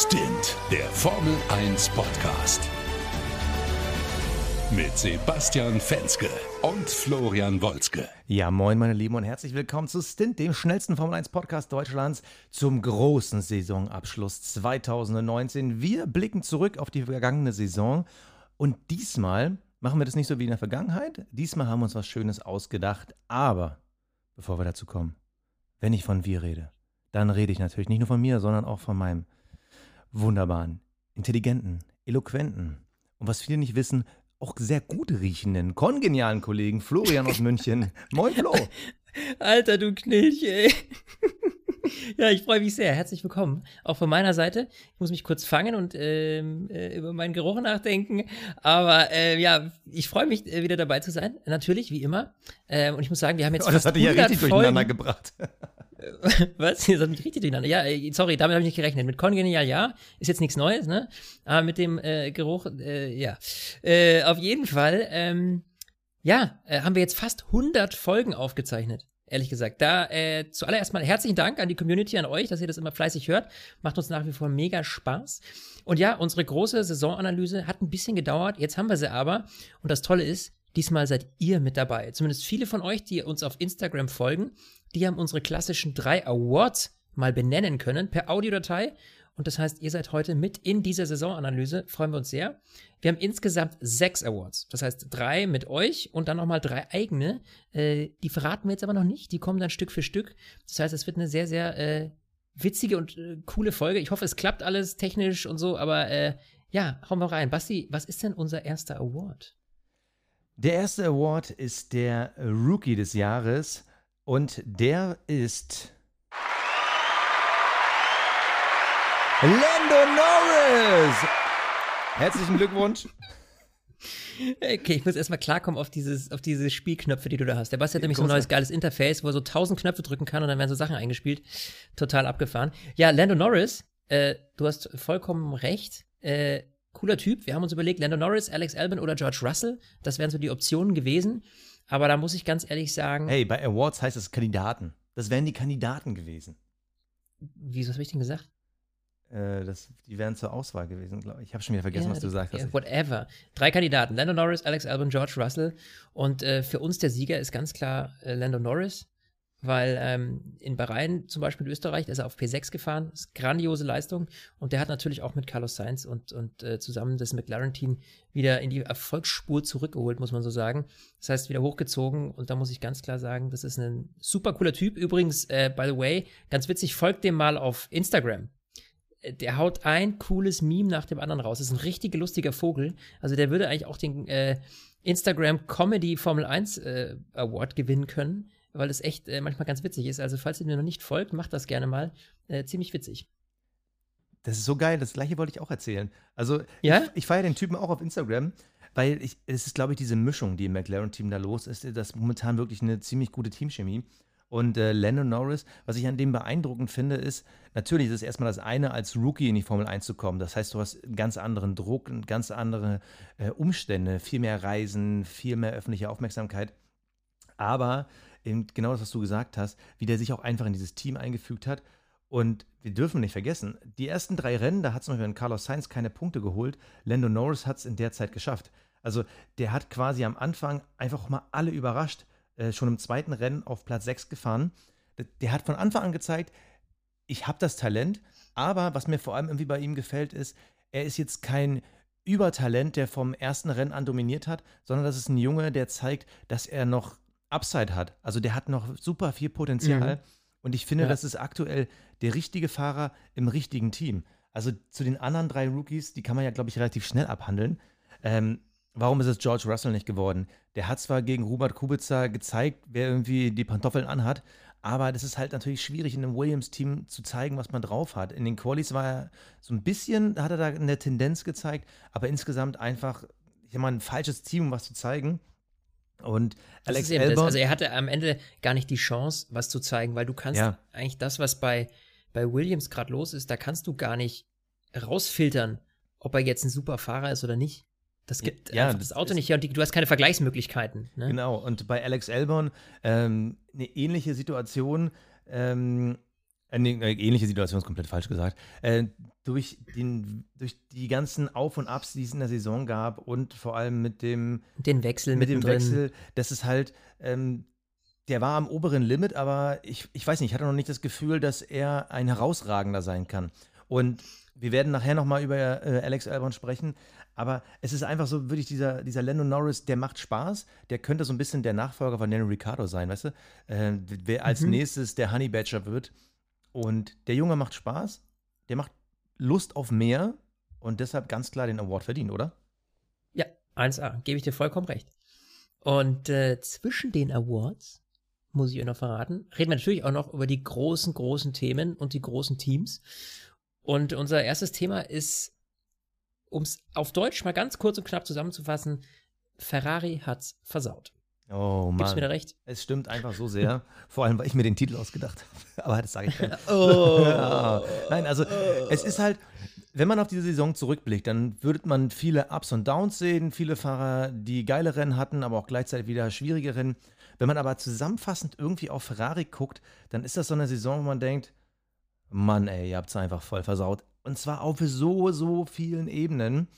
Stint, der Formel 1 Podcast. Mit Sebastian Fenske und Florian Wolzke. Ja, moin, meine Lieben, und herzlich willkommen zu Stint, dem schnellsten Formel 1 Podcast Deutschlands, zum großen Saisonabschluss 2019. Wir blicken zurück auf die vergangene Saison und diesmal machen wir das nicht so wie in der Vergangenheit. Diesmal haben wir uns was Schönes ausgedacht, aber bevor wir dazu kommen, wenn ich von wir rede, dann rede ich natürlich nicht nur von mir, sondern auch von meinem wunderbaren, intelligenten, eloquenten und was viele nicht wissen, auch sehr gut riechenden, kongenialen Kollegen Florian aus München. Moin Flo. Alter, du Knilch, ey. Ja, ich freue mich sehr. Herzlich willkommen. Auch von meiner Seite. Ich muss mich kurz fangen und ähm, äh, über meinen Geruch nachdenken. Aber äh, ja, ich freue mich, äh, wieder dabei zu sein. Natürlich, wie immer. Ähm, und ich muss sagen, wir haben jetzt. Oh, das hat dich ja richtig Folgen. durcheinander gebracht. Was? Das hat mich richtig durcheinander. Ja, sorry, damit habe ich nicht gerechnet. Mit Congenial ja, ist jetzt nichts Neues, ne? Aber mit dem äh, Geruch, äh, ja. Äh, auf jeden Fall, ähm, ja, äh, haben wir jetzt fast 100 Folgen aufgezeichnet. Ehrlich gesagt. Da äh, zuallererst mal herzlichen Dank an die Community, an euch, dass ihr das immer fleißig hört. Macht uns nach wie vor mega Spaß. Und ja, unsere große Saisonanalyse hat ein bisschen gedauert. Jetzt haben wir sie aber. Und das Tolle ist, diesmal seid ihr mit dabei. Zumindest viele von euch, die uns auf Instagram folgen, die haben unsere klassischen drei Awards mal benennen können per Audiodatei. Und das heißt, ihr seid heute mit in dieser Saisonanalyse. Freuen wir uns sehr. Wir haben insgesamt sechs Awards. Das heißt, drei mit euch und dann nochmal drei eigene. Äh, die verraten wir jetzt aber noch nicht. Die kommen dann Stück für Stück. Das heißt, es wird eine sehr, sehr äh, witzige und äh, coole Folge. Ich hoffe, es klappt alles technisch und so. Aber äh, ja, hauen wir rein. Basti, was ist denn unser erster Award? Der erste Award ist der Rookie des Jahres und der ist Lando Norris. Herzlichen Glückwunsch. Okay, ich muss erstmal klarkommen auf, dieses, auf diese Spielknöpfe, die du da hast. Der Basti hat nämlich so ein neues geiles Interface, wo er so tausend Knöpfe drücken kann und dann werden so Sachen eingespielt. Total abgefahren. Ja, Lando Norris, äh, du hast vollkommen recht. Äh, cooler Typ. Wir haben uns überlegt, Lando Norris, Alex Albon oder George Russell. Das wären so die Optionen gewesen. Aber da muss ich ganz ehrlich sagen. Hey, bei Awards heißt es Kandidaten. Das wären die Kandidaten gewesen. Wieso, was habe ich denn gesagt? Äh, das, die wären zur Auswahl gewesen, glaube ich. Ich habe schon wieder vergessen, Ja, was du gesagt hast. Ja, whatever. Drei Kandidaten: Lando Norris, Alex Albon, George Russell. Und äh, für uns der Sieger ist ganz klar äh, Lando Norris, weil ähm, in Bahrain, zum Beispiel in Österreich, ist er auf P6 gefahren. Das ist grandiose Leistung. Und der hat natürlich auch mit Carlos Sainz und, und äh, zusammen das McLaren-Team wieder in die Erfolgsspur zurückgeholt, muss man so sagen. Das heißt, wieder hochgezogen. Und da muss ich ganz klar sagen, das ist ein super cooler Typ. Übrigens, äh, by the way, ganz witzig, folgt dem mal auf Instagram der haut ein cooles Meme nach dem anderen raus. Das ist ein richtig lustiger Vogel. Also der würde eigentlich auch den äh, Instagram Comedy Formel 1 äh, Award gewinnen können, weil das echt äh, manchmal ganz witzig ist. Also falls ihr mir noch nicht folgt, macht das gerne mal. Äh, ziemlich witzig. Das ist so geil, das gleiche wollte ich auch erzählen. Also, Ja? ich, ich feiere den Typen auch auf Instagram, weil ich, es ist, glaube ich, diese Mischung, die im McLaren-Team da los ist, das ist momentan wirklich eine ziemlich gute Teamchemie. Und äh, Lando Norris, was ich an dem beeindruckend finde, ist, natürlich ist es erstmal das eine, als Rookie in die Formel 1 zu kommen. Das heißt, du hast einen ganz anderen Druck, ganz andere äh, Umstände, viel mehr Reisen, viel mehr öffentliche Aufmerksamkeit. Aber eben genau das, was du gesagt hast, wie der sich auch einfach in dieses Team eingefügt hat. Und wir dürfen nicht vergessen, die ersten drei Rennen, da hat zum Beispiel Carlos Sainz keine Punkte geholt. Lando Norris hat es in der Zeit geschafft. Also der hat quasi am Anfang einfach mal alle überrascht. Äh, schon im zweiten Rennen auf Platz 6 gefahren. Der, hat von Anfang an gezeigt, ich habe das Talent, aber was mir vor allem irgendwie bei ihm gefällt, ist, er ist jetzt kein Übertalent, der vom ersten Rennen an dominiert hat, sondern das ist ein Junge, der zeigt, dass er noch Upside hat. Also der hat noch super viel Potenzial. Mhm. Und ich finde, Ja. das ist aktuell der richtige Fahrer im richtigen Team. Also zu den anderen drei Rookies, die kann man ja, glaube ich, relativ schnell abhandeln. Ähm, warum ist es George Russell nicht geworden? Der hat zwar gegen Robert Kubica gezeigt, wer irgendwie die Pantoffeln anhat, aber das ist halt natürlich schwierig, in einem Williams-Team zu zeigen, was man drauf hat. In den Qualis war er so ein bisschen, da hat er da eine Tendenz gezeigt, aber insgesamt einfach, ich sag mal, ein falsches Team, um was zu zeigen. Und Alex. Albon, Also er hatte am Ende gar nicht die Chance, was zu zeigen, weil du kannst Ja. eigentlich das, was bei, bei Williams gerade los ist, da kannst du gar nicht rausfiltern, ob er jetzt ein super Fahrer ist oder nicht. Das gibt Ja, das das Auto nicht her und die, du hast keine Vergleichsmöglichkeiten. Ne? Genau, und bei Alex Albon ähm, eine ähnliche Situation, ähm, äh, nee, äh, ähnliche Situation ist komplett falsch gesagt. Äh, durch, den, durch die ganzen Auf und Abs, die es in der Saison gab und vor allem mit dem, Den Wechsel mit dem. Wechsel, das ist halt, ähm, der war am oberen Limit, aber ich, ich weiß nicht, ich hatte noch nicht das Gefühl, dass er ein herausragender sein kann. Und wir werden nachher nochmal über äh, Alex Albon sprechen, aber es ist einfach so, wirklich dieser, dieser Lando Norris, der macht Spaß, der könnte so ein bisschen der Nachfolger von Daniel Ricciardo sein, weißt du? Äh, wer als Mhm. nächstes der Honey Badger wird. Und der Junge macht Spaß, der macht Lust auf mehr und deshalb ganz klar den Award verdient, oder? Ja, 1A, gebe ich dir vollkommen recht. Und äh, zwischen den Awards, muss ich euch noch verraten, reden wir natürlich auch noch über die großen, großen Themen und die großen Teams. Und unser erstes Thema ist, um es auf Deutsch mal ganz kurz und knapp zusammenzufassen, Ferrari hat's versaut. Oh Gibst du mir da Mann, recht? es stimmt einfach so sehr. Vor allem, weil ich mir den Titel ausgedacht habe. Aber das sage ich nicht. Oh. Ja. Nein, also es ist halt, wenn man auf diese Saison zurückblickt, dann würde man viele Ups und Downs sehen, viele Fahrer, die geile Rennen hatten, aber auch gleichzeitig wieder schwierige Rennen. Wenn man aber zusammenfassend irgendwie auf Ferrari guckt, dann ist das so eine Saison, wo man denkt, Mann, ey, ihr habt es einfach voll versaut. Und zwar auf so, so vielen Ebenen.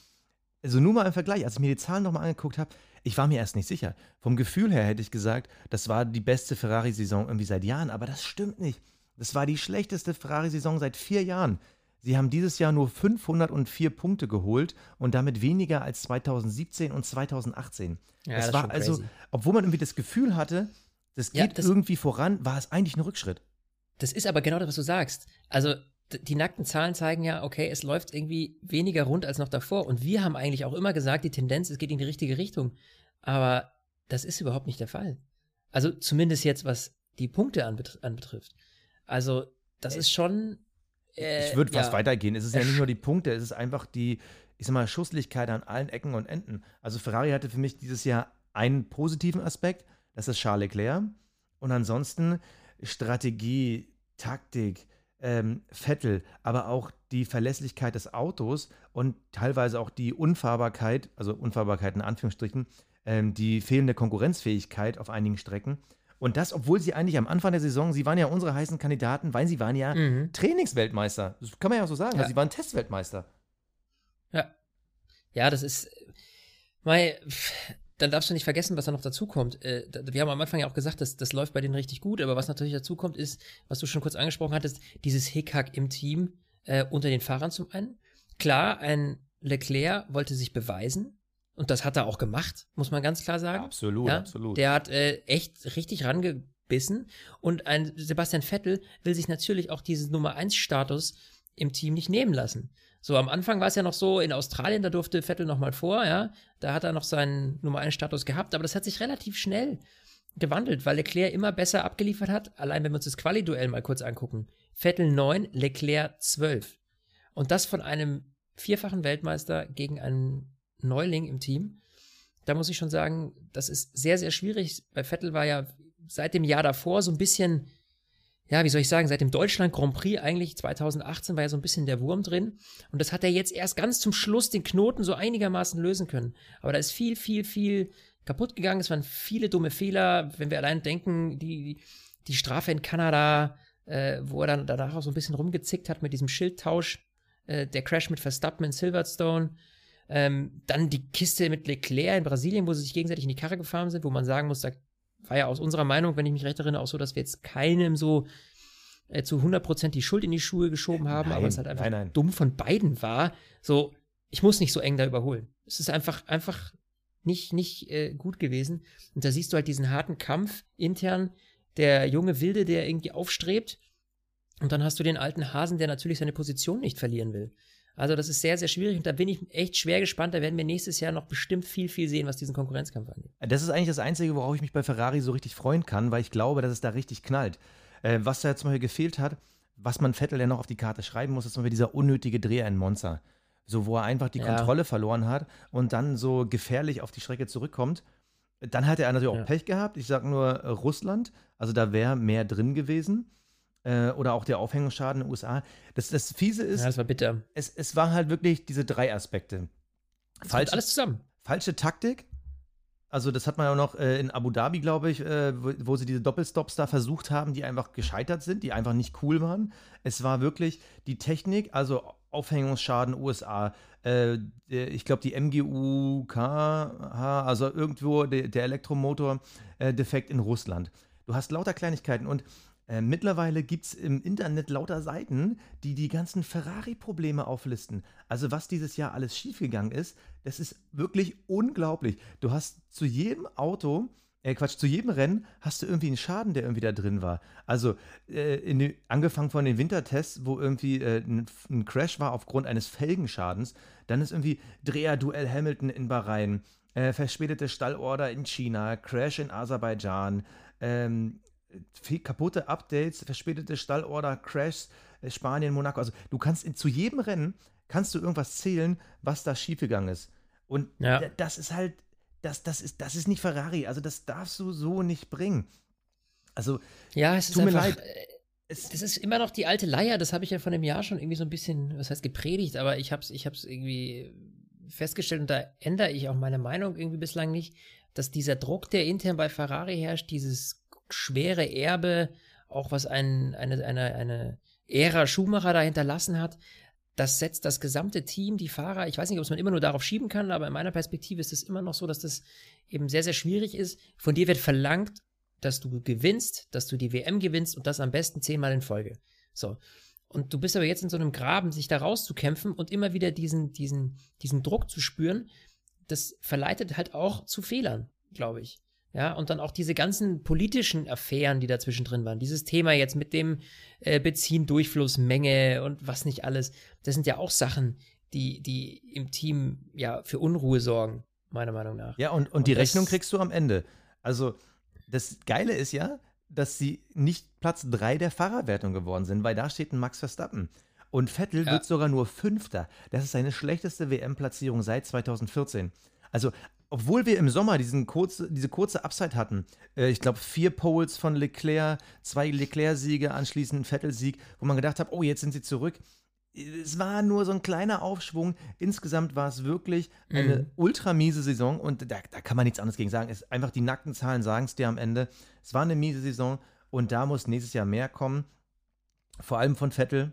Also nur mal im Vergleich, als ich mir die Zahlen nochmal angeguckt habe, ich war mir erst nicht sicher. Vom Gefühl her hätte ich gesagt, das war die beste Ferrari-Saison irgendwie seit Jahren, aber das stimmt nicht. Das war die schlechteste Ferrari-Saison seit vier Jahren. Sie haben dieses Jahr nur 504 Punkte geholt und damit weniger als 2017 und 2018. Ja, das das war also, crazy. obwohl man irgendwie das Gefühl hatte, das Ja, geht das- irgendwie voran, war es eigentlich ein Rückschritt. Das ist aber genau das, was du sagst. Also die nackten Zahlen zeigen ja, okay, es läuft irgendwie weniger rund als noch davor. Und wir haben eigentlich auch immer gesagt, die Tendenz, es geht in die richtige Richtung. Aber das ist überhaupt nicht der Fall. Also zumindest jetzt, was die Punkte anbetr anbetrifft. Also das ist schon. Äh, ich würde fast ja. weitergehen. Es ist ja nicht nur die Punkte, es ist einfach die, ich sag mal, Schusslichkeit an allen Ecken und Enden. Also Ferrari hatte für mich dieses Jahr einen positiven Aspekt, das ist Charles Leclerc. Und ansonsten Strategie, Taktik, ähm, Vettel, aber auch die Verlässlichkeit des Autos und teilweise auch die Unfahrbarkeit, also Unfahrbarkeit in Anführungsstrichen, ähm, die fehlende Konkurrenzfähigkeit auf einigen Strecken. Und das, obwohl sie eigentlich am Anfang der Saison, sie waren ja unsere heißen Kandidaten, weil sie waren ja Mhm. Trainingsweltmeister. Das kann man ja auch so sagen. Ja. Also sie waren Testweltmeister. Ja. Ja, das ist. Pff, dann darfst du nicht vergessen, was da noch dazu kommt. Äh, wir haben am Anfang ja auch gesagt, dass das läuft bei denen richtig gut, aber was natürlich dazu kommt, ist, was du schon kurz angesprochen hattest, dieses Hickhack im Team äh, unter den Fahrern zum einen. Klar, ein Leclerc wollte sich beweisen und das hat er auch gemacht, muss man ganz klar sagen. Absolut, Ja, absolut. Der hat äh, echt richtig rangebissen. Und ein Sebastian Vettel will sich natürlich auch diesen Nummer 1 Status im Team nicht nehmen lassen. So, am Anfang war es ja noch so, in Australien, da durfte Vettel noch mal vor, ja. Da hat er noch seinen Nummer 1 Status gehabt, aber das hat sich relativ schnell gewandelt, weil Leclerc immer besser abgeliefert hat. Allein wenn wir uns das Quali-Duell mal kurz angucken. Vettel 9, Leclerc 12. Und das von einem vierfachen Weltmeister gegen einen Neuling im Team. Da muss ich schon sagen, das ist sehr, sehr schwierig. Bei Vettel war ja seit dem Jahr davor so ein bisschen, ja, wie soll ich sagen, seit dem Deutschland Grand Prix eigentlich 2018 war ja so ein bisschen der Wurm drin. Und das hat er jetzt erst ganz zum Schluss den Knoten so einigermaßen lösen können. Aber da ist viel, viel, viel kaputt gegangen. Es waren viele dumme Fehler. Wenn wir allein denken, die, die Strafe in Kanada, äh, wo er dann danach auch so ein bisschen rumgezickt hat mit diesem Schildtausch, äh, der Crash mit Verstappen in Silverstone. Ähm, dann die Kiste mit Leclerc in Brasilien, wo sie sich gegenseitig in die Karre gefahren sind, wo man sagen muss, da war ja aus unserer Meinung, wenn ich mich recht erinnere, auch so, dass wir jetzt keinem so äh, zu 100% die Schuld in die Schuhe geschoben haben, Nein, aber es halt einfach nein, nein. dumm von beiden war. So, ich muss nicht so eng da überholen. Es ist einfach, einfach nicht, nicht äh, gut gewesen. Und da siehst du halt diesen harten Kampf intern, der junge Wilde, der irgendwie aufstrebt. Und dann hast du den alten Hasen, der natürlich seine Position nicht verlieren will. Also das ist sehr, sehr schwierig und da bin ich echt schwer gespannt. Da werden wir nächstes Jahr noch bestimmt viel, viel sehen, was diesen Konkurrenzkampf angeht. Das ist eigentlich das Einzige, worauf ich mich bei Ferrari so richtig freuen kann, weil ich glaube, dass es da richtig knallt. Äh, was da zum Beispiel gefehlt hat, was man Vettel ja noch auf die Karte schreiben muss, ist Beispiel dieser unnötige Dreher in Monza. So, wo er einfach die Ja. Kontrolle verloren hat und dann so gefährlich auf die Strecke zurückkommt. Dann hatte er natürlich auch Ja. Pech gehabt. Ich sag nur äh, Russland. Also da wäre mehr drin gewesen. Äh, oder auch der Aufhängungsschaden in den USA. Das, das Fiese ist, Ja, das war bitter. es, es war halt wirklich diese drei Aspekte. Kommt Falsche, alles zusammen. falsche Taktik. Also das hat man ja auch noch äh, in Abu Dhabi, glaube ich, äh, wo, wo sie diese Doppelstops da versucht haben, die einfach gescheitert sind, die einfach nicht cool waren. Es war wirklich die Technik, also Aufhängungsschaden USA. Äh, ich glaube, die MGUK, also irgendwo der, der Elektromotor äh, defekt in Russland. Du hast lauter Kleinigkeiten und äh, mittlerweile gibt es im Internet lauter Seiten, die die ganzen Ferrari-Probleme auflisten. Also was dieses Jahr alles schiefgegangen ist, das ist wirklich unglaublich. Du hast zu jedem Auto, äh Quatsch, zu jedem Rennen hast du irgendwie einen Schaden, der irgendwie da drin war. Also äh, die, angefangen von den Wintertests, wo irgendwie äh, ein, ein, Crash war aufgrund eines Felgenschadens. Dann ist irgendwie Dreher-Duell Hamilton in Bahrain, äh, verspätete Stallorder in China, Crash in Aserbaidschan, ähm, kaputte Updates, verspätete Stallorder, Crashs, äh, Spanien, Monaco. Also du kannst in, zu jedem Rennen kannst du irgendwas zählen, was da schiefgegangen ist. Und ja. das ist halt, das, das, ist, das ist nicht Ferrari. Also das darfst du so nicht bringen. Also, ja, es ist tut einfach, mir leid. Äh, es, das ist immer noch die alte Leier. Das habe ich ja von dem Jahr schon irgendwie so ein bisschen, was heißt gepredigt, aber ich habe es ich hab's irgendwie festgestellt und da ändere ich auch meine Meinung irgendwie bislang nicht, dass dieser Druck, der intern bei Ferrari herrscht, dieses schwere Erbe, auch was ein, eine, eine, eine Ära Schumacher da hinterlassen hat, das setzt das gesamte Team, die Fahrer, ich weiß nicht, ob es man immer nur darauf schieben kann, aber in meiner Perspektive ist es immer noch so, dass das eben sehr, sehr schwierig ist. Von dir wird verlangt, dass du gewinnst, dass du die WM gewinnst und das am besten zehnmal in Folge. So. Und du bist aber jetzt in so einem Graben, sich da rauszukämpfen und immer wieder diesen, diesen, diesen Druck zu spüren, das verleitet halt auch zu Fehlern, glaube ich. Ja, und dann auch diese ganzen politischen Affären, die dazwischen drin waren. Dieses Thema jetzt mit dem äh, Benzindurchflussmenge und was nicht alles. Das sind ja auch Sachen, die, die im Team ja für Unruhe sorgen, meiner Meinung nach. Ja, und, und, und die Rechnung kriegst du am Ende. Also, das Geile ist ja, dass sie nicht Platz 3 der Fahrerwertung geworden sind, weil da steht ein Max Verstappen. Und Vettel ja. wird sogar nur Fünfter. Das ist seine schlechteste WM-Platzierung seit 2014. Also obwohl wir im Sommer diesen kurze, diese kurze Upside hatten, äh, ich glaube vier Poles von Leclerc, zwei Leclerc-Siege, anschließend ein Vettel-Sieg, wo man gedacht hat, oh, jetzt sind sie zurück. Es war nur so ein kleiner Aufschwung. Insgesamt war es wirklich eine mhm. ultra miese Saison und da, da, kann man nichts anderes gegen sagen. Es, einfach die nackten Zahlen sagen es dir am Ende. Es war eine miese Saison und da muss nächstes Jahr mehr kommen. Vor allem von Vettel.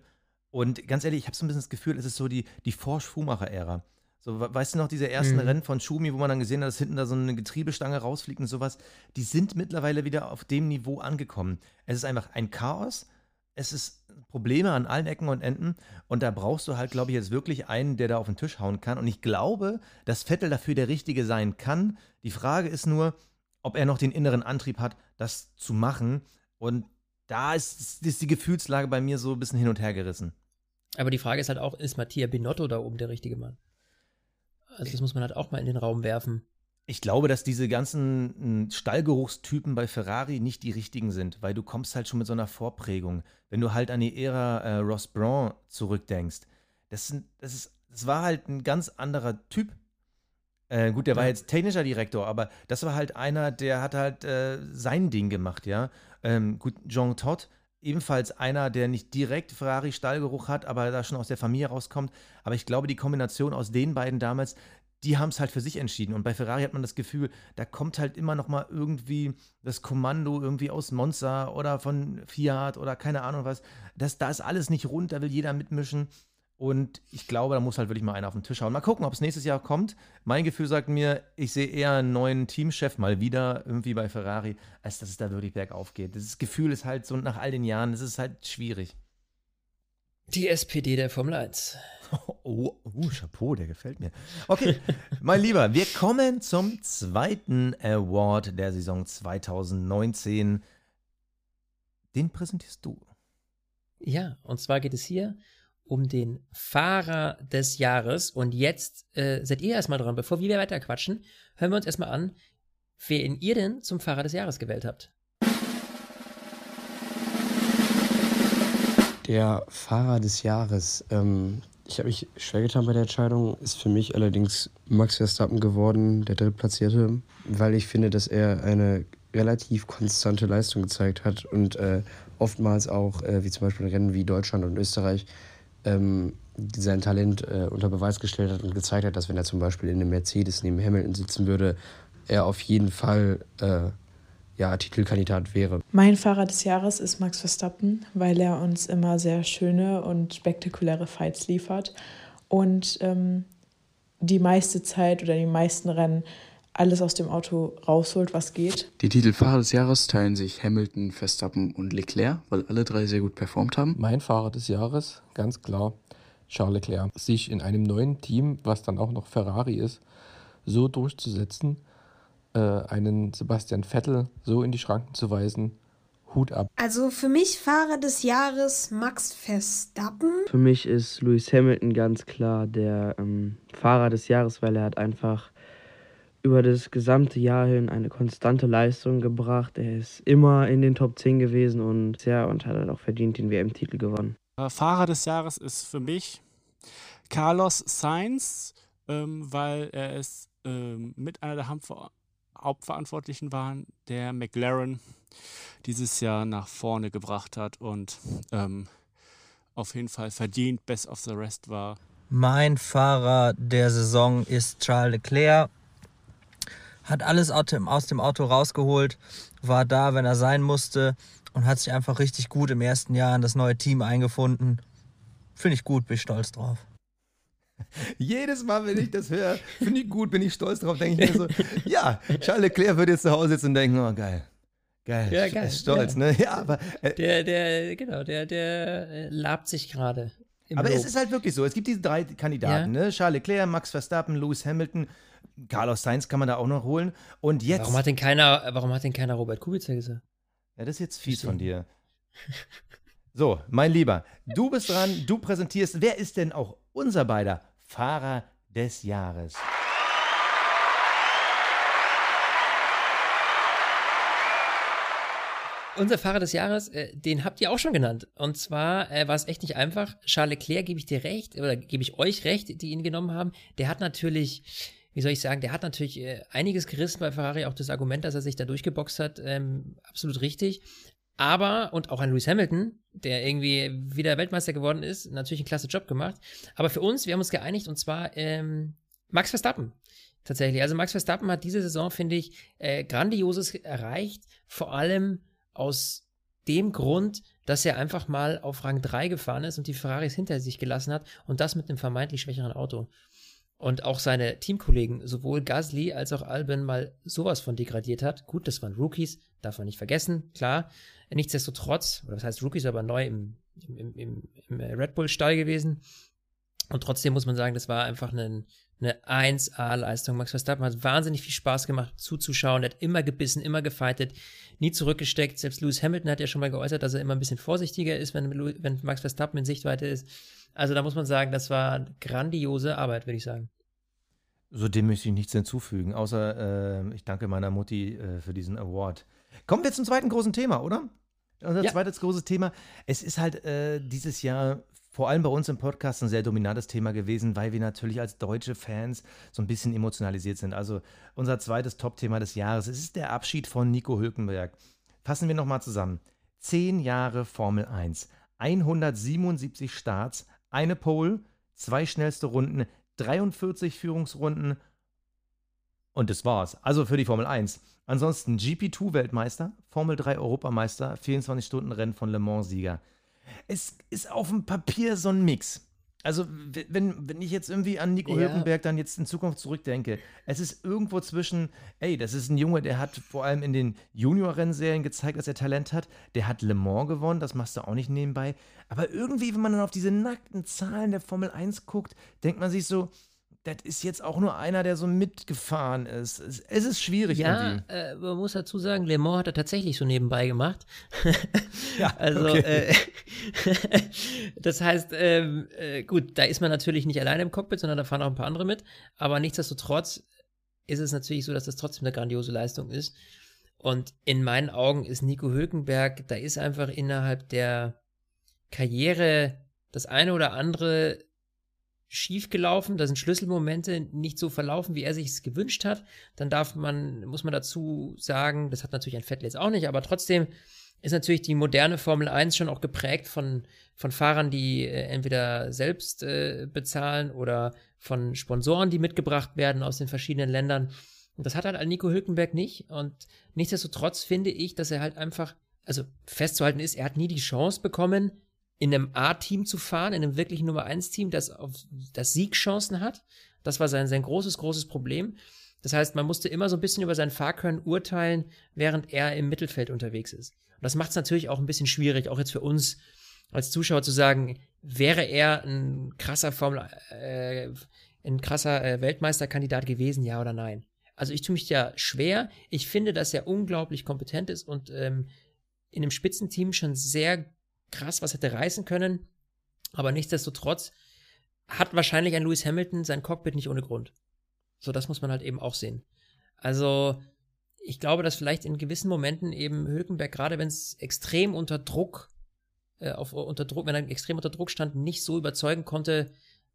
Und ganz ehrlich, ich habe so ein bisschen das Gefühl, es ist so die, die Forsch-Schumacher-Ära. So, weißt du noch, diese ersten mhm. Rennen von Schumi, wo man dann gesehen hat, dass hinten da so eine Getriebestange rausfliegt und sowas, die sind mittlerweile wieder auf dem Niveau angekommen. Es ist einfach ein Chaos. Es ist Probleme an allen Ecken und Enden. Und da brauchst du halt, glaube ich, jetzt wirklich einen, der da auf den Tisch hauen kann. Und ich glaube, dass Vettel dafür der Richtige sein kann. Die Frage ist nur, ob er noch den inneren Antrieb hat, das zu machen. Und da ist, ist die Gefühlslage bei mir so ein bisschen hin und her gerissen. Aber die Frage ist halt auch, ist Mattia Binotto da oben der richtige Mann? Also das muss man halt auch mal in den Raum werfen. Ich glaube, dass diese ganzen hm, Stallgeruchstypen bei Ferrari nicht die richtigen sind, weil du kommst halt schon mit so einer Vorprägung. Wenn du halt an die Ära äh, Ross Braun zurückdenkst, das, sind, das, ist, das war halt ein ganz anderer Typ. Äh, gut, der war jetzt technischer Direktor, aber das war halt einer, der hat halt äh, sein Ding gemacht, ja. Ähm, gut, Jean Todt, ebenfalls einer, der nicht direkt Ferrari-Stallgeruch hat, aber da schon aus der Familie rauskommt. Aber ich glaube, die Kombination aus den beiden damals, die haben es halt für sich entschieden. Und bei Ferrari hat man das Gefühl, da kommt halt immer noch mal irgendwie das Kommando irgendwie aus Monza oder von Fiat oder keine Ahnung was. Das, da ist alles nicht rund, da will jeder mitmischen. Und ich glaube, da muss halt wirklich mal einer auf den Tisch hauen. Mal gucken, ob es nächstes Jahr kommt. Mein Gefühl sagt mir, ich sehe eher einen neuen Teamchef mal wieder irgendwie bei Ferrari, als dass es da wirklich bergauf geht. Das Gefühl ist halt so nach all den Jahren, das ist halt schwierig. Die SPD der Formel 1. Oh, oh, Chapeau, der gefällt mir. Okay, mein Lieber, wir kommen zum zweiten Award der Saison 2019. Den präsentierst du. Ja, und zwar geht es hier um den Fahrer des Jahres. Und jetzt äh, seid ihr erstmal dran. Bevor wir weiter quatschen, hören wir uns erstmal an, wen ihr denn zum Fahrer des Jahres gewählt habt. Der Fahrer des Jahres. Ähm, ich habe mich schwer getan bei der Entscheidung. Ist für mich allerdings Max Verstappen geworden, der Drittplatzierte, weil ich finde, dass er eine relativ konstante Leistung gezeigt hat und äh, oftmals auch, äh, wie zum Beispiel in Rennen wie Deutschland und Österreich, ähm, sein Talent äh, unter Beweis gestellt hat und gezeigt hat, dass wenn er zum Beispiel in einem Mercedes neben Hamilton sitzen würde, er auf jeden Fall äh, ja, Titelkandidat wäre. Mein Fahrer des Jahres ist Max Verstappen, weil er uns immer sehr schöne und spektakuläre Fights liefert und ähm, die meiste Zeit oder die meisten Rennen alles aus dem Auto rausholt, was geht. Die Titelfahrer des Jahres teilen sich Hamilton, Verstappen und Leclerc, weil alle drei sehr gut performt haben. Mein Fahrer des Jahres, ganz klar, Charles Leclerc. Sich in einem neuen Team, was dann auch noch Ferrari ist, so durchzusetzen, äh, einen Sebastian Vettel so in die Schranken zu weisen, Hut ab. Also für mich Fahrer des Jahres Max Verstappen. Für mich ist Lewis Hamilton ganz klar der ähm, Fahrer des Jahres, weil er hat einfach über das gesamte Jahr hin eine konstante Leistung gebracht. Er ist immer in den Top 10 gewesen und ja, und hat halt auch verdient den WM-Titel gewonnen. Fahrer des Jahres ist für mich Carlos Sainz, ähm, weil er es ähm, mit einer der Hauptverantwortlichen war, der McLaren dieses Jahr nach vorne gebracht hat und ähm, auf jeden Fall verdient Best of the Rest war. Mein Fahrer der Saison ist Charles Leclerc. Hat alles aus dem Auto rausgeholt, war da, wenn er sein musste und hat sich einfach richtig gut im ersten Jahr in das neue Team eingefunden. Finde ich gut, bin ich stolz drauf. Jedes Mal, wenn ich das höre, finde ich gut, bin ich stolz drauf, denke ich mir so, ja, Charles Leclerc würde jetzt zu Hause sitzen und denken, oh geil. Geil, ja, geil. stolz, ja. ne? Ja, aber. Äh, der, der, genau, der, der äh, labt sich gerade. Aber Lob. es ist halt wirklich so. Es gibt diese drei Kandidaten, ja. ne? Charles Leclerc, Max Verstappen, Lewis Hamilton, Carlos Sainz kann man da auch noch holen. Und jetzt. Warum hat denn keiner, warum hat denn keiner Robert Kubica gesagt? Ja, das ist jetzt fies von dir. So, mein Lieber, du bist dran, du präsentierst. Wer ist denn auch unser beider Fahrer des Jahres? Unser Fahrer des Jahres, äh, den habt ihr auch schon genannt. Und zwar äh, war es echt nicht einfach. Charles Leclerc, gebe ich dir recht, oder gebe ich euch recht, die ihn genommen haben. Der hat natürlich, wie soll ich sagen, der hat natürlich äh, einiges gerissen bei Ferrari. Auch das Argument, dass er sich da durchgeboxt hat, ähm, absolut richtig. Aber, und auch an Lewis Hamilton, der irgendwie wieder Weltmeister geworden ist, natürlich einen klasse Job gemacht. Aber für uns, wir haben uns geeinigt, und zwar ähm, Max Verstappen. Tatsächlich. Also Max Verstappen hat diese Saison, finde ich, äh, Grandioses erreicht. Vor allem aus dem Grund, dass er einfach mal auf Rang 3 gefahren ist und die Ferraris hinter sich gelassen hat und das mit einem vermeintlich schwächeren Auto. Und auch seine Teamkollegen, sowohl Gasly als auch Albin, mal sowas von degradiert hat. Gut, das waren Rookies, darf man nicht vergessen, klar. Nichtsdestotrotz, oder das heißt Rookies, aber neu im, im, im, im Red Bull-Stall gewesen. Und trotzdem muss man sagen, das war einfach ein, eine 1A-Leistung. Max Verstappen hat wahnsinnig viel Spaß gemacht zuzuschauen. Er hat immer gebissen, immer gefightet, nie zurückgesteckt. Selbst Lewis Hamilton hat ja schon mal geäußert, dass er immer ein bisschen vorsichtiger ist, wenn, wenn Max Verstappen in Sichtweite ist. Also da muss man sagen, das war grandiose Arbeit, würde ich sagen. So dem möchte ich nichts hinzufügen, außer äh, ich danke meiner Mutti äh, für diesen Award. Kommen wir zum zweiten großen Thema, oder? Unser ja. zweites großes Thema. Es ist halt äh, dieses Jahr vor allem bei uns im Podcast ein sehr dominantes Thema gewesen, weil wir natürlich als deutsche Fans so ein bisschen emotionalisiert sind. Also unser zweites Top-Thema des Jahres, es ist der Abschied von Nico Hülkenberg. Fassen wir nochmal zusammen. Zehn Jahre Formel 1, 177 Starts, eine Pole, zwei schnellste Runden, 43 Führungsrunden und das war's. Also für die Formel 1. Ansonsten GP2-Weltmeister, Formel 3 Europameister, 24-Stunden-Rennen von Le Mans-Sieger es ist auf dem Papier so ein Mix. Also, wenn, wenn ich jetzt irgendwie an Nico ja. Hülkenberg dann jetzt in Zukunft zurückdenke, es ist irgendwo zwischen, ey, das ist ein Junge, der hat vor allem in den Junior-Rennserien gezeigt, dass er Talent hat. Der hat Le Mans gewonnen, das machst du auch nicht nebenbei. Aber irgendwie, wenn man dann auf diese nackten Zahlen der Formel 1 guckt, denkt man sich so, das ist jetzt auch nur einer, der so mitgefahren ist. Es, es ist schwierig. Ja, äh, man muss dazu sagen, Le Mans hat er tatsächlich so nebenbei gemacht. ja, also, okay. äh, das heißt, ähm, äh, gut, da ist man natürlich nicht alleine im Cockpit, sondern da fahren auch ein paar andere mit. Aber nichtsdestotrotz ist es natürlich so, dass das trotzdem eine grandiose Leistung ist. Und in meinen Augen ist Nico Hülkenberg, da ist einfach innerhalb der Karriere das eine oder andere schief gelaufen, da sind Schlüsselmomente nicht so verlaufen, wie er sich es gewünscht hat, dann darf man, muss man dazu sagen, das hat natürlich ein Vettel jetzt auch nicht, aber trotzdem ist natürlich die moderne Formel 1 schon auch geprägt von, von Fahrern, die äh, entweder selbst äh, bezahlen oder von Sponsoren, die mitgebracht werden aus den verschiedenen Ländern. Und das hat halt Nico Hülkenberg nicht. Und nichtsdestotrotz finde ich, dass er halt einfach, also festzuhalten ist, er hat nie die Chance bekommen, in einem A-Team zu fahren, in einem wirklichen Nummer 1-Team, das auf das Siegchancen hat. Das war sein, sein großes, großes Problem. Das heißt, man musste immer so ein bisschen über sein Fahrkönnen urteilen, während er im Mittelfeld unterwegs ist. Und das macht es natürlich auch ein bisschen schwierig, auch jetzt für uns als Zuschauer zu sagen, wäre er ein krasser Formel, äh, ein krasser äh, Weltmeisterkandidat gewesen, ja oder nein? Also ich tue mich ja schwer. Ich finde, dass er unglaublich kompetent ist und ähm, in einem Spitzenteam schon sehr krass was hätte reißen können. Aber nichtsdestotrotz hat wahrscheinlich ein Lewis Hamilton sein Cockpit nicht ohne Grund. So, das muss man halt eben auch sehen. Also, ich glaube, dass vielleicht in gewissen Momenten eben Hülkenberg, gerade wenn es extrem unter Druck, äh, auf, unter Druck, wenn er extrem unter Druck stand, nicht so überzeugen konnte,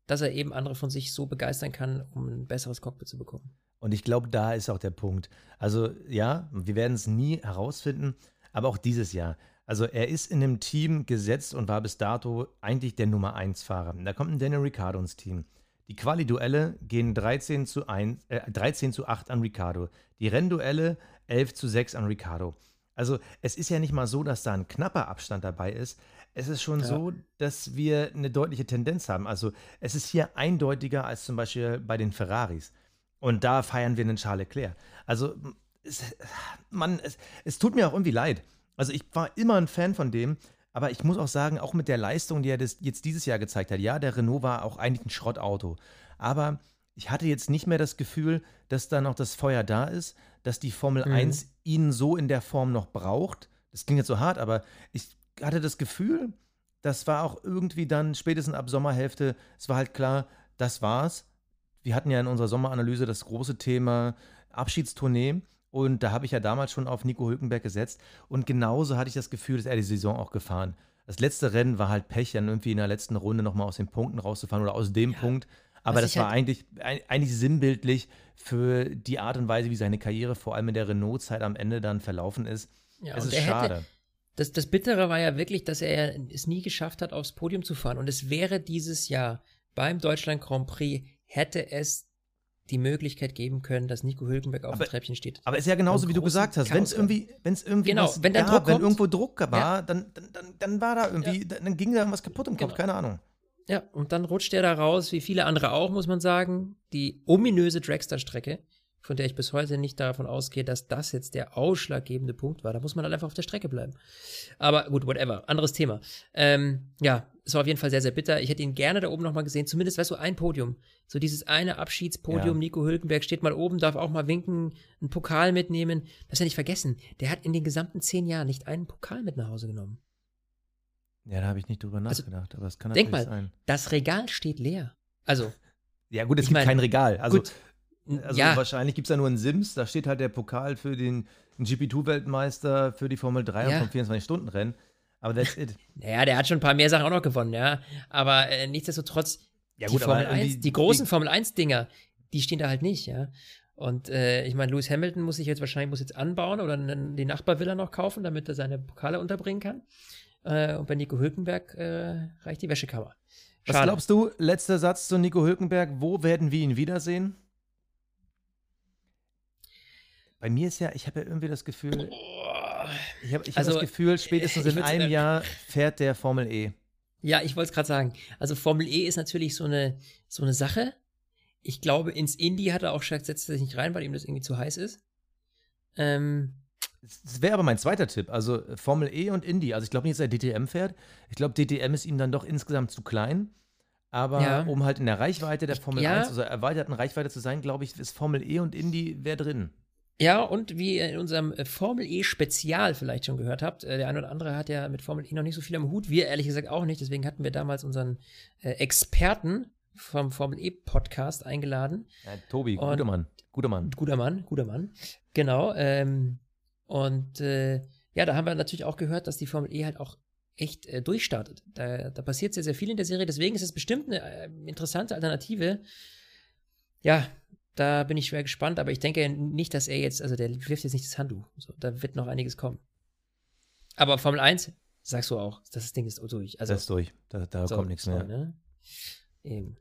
dass er eben andere von sich so begeistern kann, um ein besseres Cockpit zu bekommen. Und ich glaube, da ist auch der Punkt. Also ja, wir werden es nie herausfinden, aber auch dieses Jahr. Also er ist in einem Team gesetzt und war bis dato eigentlich der Nummer 1 Fahrer. Da kommt ein Daniel Ricciardo ins Team. Die Quali-Duelle gehen 13 zu, 1, äh, 13 zu 8 an Ricciardo. Die Rennduelle 11 zu 6 an Ricciardo. Also es ist ja nicht mal so, dass da ein knapper Abstand dabei ist. Es ist schon ja. so, dass wir eine deutliche Tendenz haben. Also es ist hier eindeutiger als zum Beispiel bei den Ferraris. Und da feiern wir einen Charles Leclerc. Also es, man, es, es tut mir auch irgendwie leid. Also ich war immer ein Fan von dem, aber ich muss auch sagen, auch mit der Leistung, die er das jetzt dieses Jahr gezeigt hat, ja, der Renault war auch eigentlich ein Schrottauto. Aber ich hatte jetzt nicht mehr das Gefühl, dass da noch das Feuer da ist, dass die Formel mhm. 1 ihn so in der Form noch braucht. Das klingt jetzt so hart, aber ich hatte das Gefühl, das war auch irgendwie dann spätestens ab Sommerhälfte, es war halt klar, das war's. Wir hatten ja in unserer Sommeranalyse das große Thema Abschiedstournee und da habe ich ja damals schon auf Nico Hülkenberg gesetzt. Und genauso hatte ich das Gefühl, dass er die Saison auch gefahren. Das letzte Rennen war halt Pech, dann irgendwie in der letzten Runde nochmal aus den Punkten rauszufahren oder aus dem ja, Punkt. Aber das war halt eigentlich, eigentlich sinnbildlich für die Art und Weise, wie seine Karriere vor allem in der Renault-Zeit am Ende dann verlaufen ist. Ja, es ist schade. Hätte, das, das Bittere war ja wirklich, dass er es nie geschafft hat, aufs Podium zu fahren. Und es wäre dieses Jahr beim Deutschland Grand Prix, hätte es die Möglichkeit geben können, dass Nico Hülkenberg auf aber, dem Treppchen steht. Aber ist ja genauso, wie du gesagt hast. Wenn es irgendwie, wenn es irgendwie genau, wenn, gab, Druck wenn irgendwo Druck war, ja. dann, dann, dann, dann, war da irgendwie, ja. dann ging da irgendwas kaputt im Kopf, genau. keine Ahnung. Ja, und dann rutscht er da raus, wie viele andere auch, muss man sagen. Die ominöse Dragster-Strecke, von der ich bis heute nicht davon ausgehe, dass das jetzt der ausschlaggebende Punkt war. Da muss man halt einfach auf der Strecke bleiben. Aber gut, whatever. Anderes Thema. Ähm, ja, es war auf jeden Fall sehr, sehr bitter. Ich hätte ihn gerne da oben nochmal gesehen. Zumindest, weißt du, ein Podium. So dieses eine Abschiedspodium. Ja. Nico Hülkenberg steht mal oben, darf auch mal winken, einen Pokal mitnehmen. Das ja nicht vergessen. Der hat in den gesamten zehn Jahren nicht einen Pokal mit nach Hause genommen. Ja, da habe ich nicht drüber also, nachgedacht, aber es kann natürlich denk mal, sein. Das Regal steht leer. Also. Ja, gut, es gibt mein, kein Regal. Also, gut, also ja. wahrscheinlich gibt es da nur einen Sims, da steht halt der Pokal für den GP2-Weltmeister für die Formel 3 ja. und vom 24-Stunden-Rennen. Aber that's it. Naja, der hat schon ein paar mehr Sachen auch noch gewonnen, ja. Aber äh, nichtsdestotrotz, ja, gut, die Formel 1, die großen die, Formel 1-Dinger, die stehen da halt nicht, ja. Und äh, ich meine, Lewis Hamilton muss sich jetzt wahrscheinlich muss jetzt anbauen oder die Nachbarvilla noch kaufen, damit er seine Pokale unterbringen kann. Äh, und bei Nico Hülkenberg äh, reicht die Wäschekammer. Schade. Was glaubst du, letzter Satz zu Nico Hülkenberg, wo werden wir ihn wiedersehen? Bei mir ist ja, ich habe ja irgendwie das Gefühl, ich habe ich also, hab das Gefühl, spätestens in einem Jahr fährt der Formel E. Ja, ich wollte es gerade sagen. Also Formel E ist natürlich so eine, so eine Sache. Ich glaube, ins Indy hat er auch gesagt, setzt er sich nicht rein, weil ihm das irgendwie zu heiß ist. Ähm, das wäre aber mein zweiter Tipp. Also Formel E und Indy. Also ich glaube nicht, dass er DTM fährt. Ich glaube, DTM ist ihm dann doch insgesamt zu klein. Aber ja. um halt in der Reichweite der Formel ja. 1, also erweiterten Reichweite zu sein, glaube ich, ist Formel E und Indy wäre drin. Ja, und wie ihr in unserem äh, Formel E Spezial vielleicht schon gehört habt, äh, der eine oder andere hat ja mit Formel E noch nicht so viel am Hut, wir ehrlich gesagt auch nicht, deswegen hatten wir damals unseren äh, Experten vom Formel E Podcast eingeladen. Ja, Tobi, und, guter Mann, guter Mann. Guter Mann, guter Mann. Genau, ähm, und äh, ja, da haben wir natürlich auch gehört, dass die Formel E halt auch echt äh, durchstartet. Da, da, passiert sehr, sehr viel in der Serie, deswegen ist es bestimmt eine äh, interessante Alternative. Ja, da bin ich schwer gespannt, aber ich denke nicht, dass er jetzt, also der wirft jetzt nicht das Handtuch. So, da wird noch einiges kommen. Aber Formel 1, sagst du auch, das Ding ist durch. Also, das ist durch. Da, da so, kommt nichts mehr. Ne? Eben.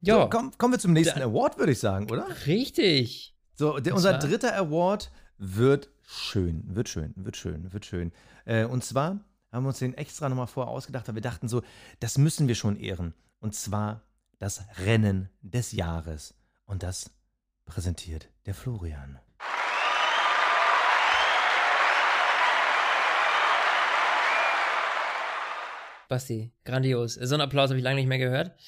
Ja. So, komm, kommen wir zum nächsten da, Award, würde ich sagen, oder? Richtig. So, der, unser dritter Award wird schön, wird schön, wird schön, wird schön. Äh, und zwar haben wir uns den extra nochmal vorher ausgedacht, weil wir dachten so, das müssen wir schon ehren. Und zwar das Rennen des Jahres. Und das präsentiert der Florian. Basti, grandios. So einen Applaus habe ich lange nicht mehr gehört.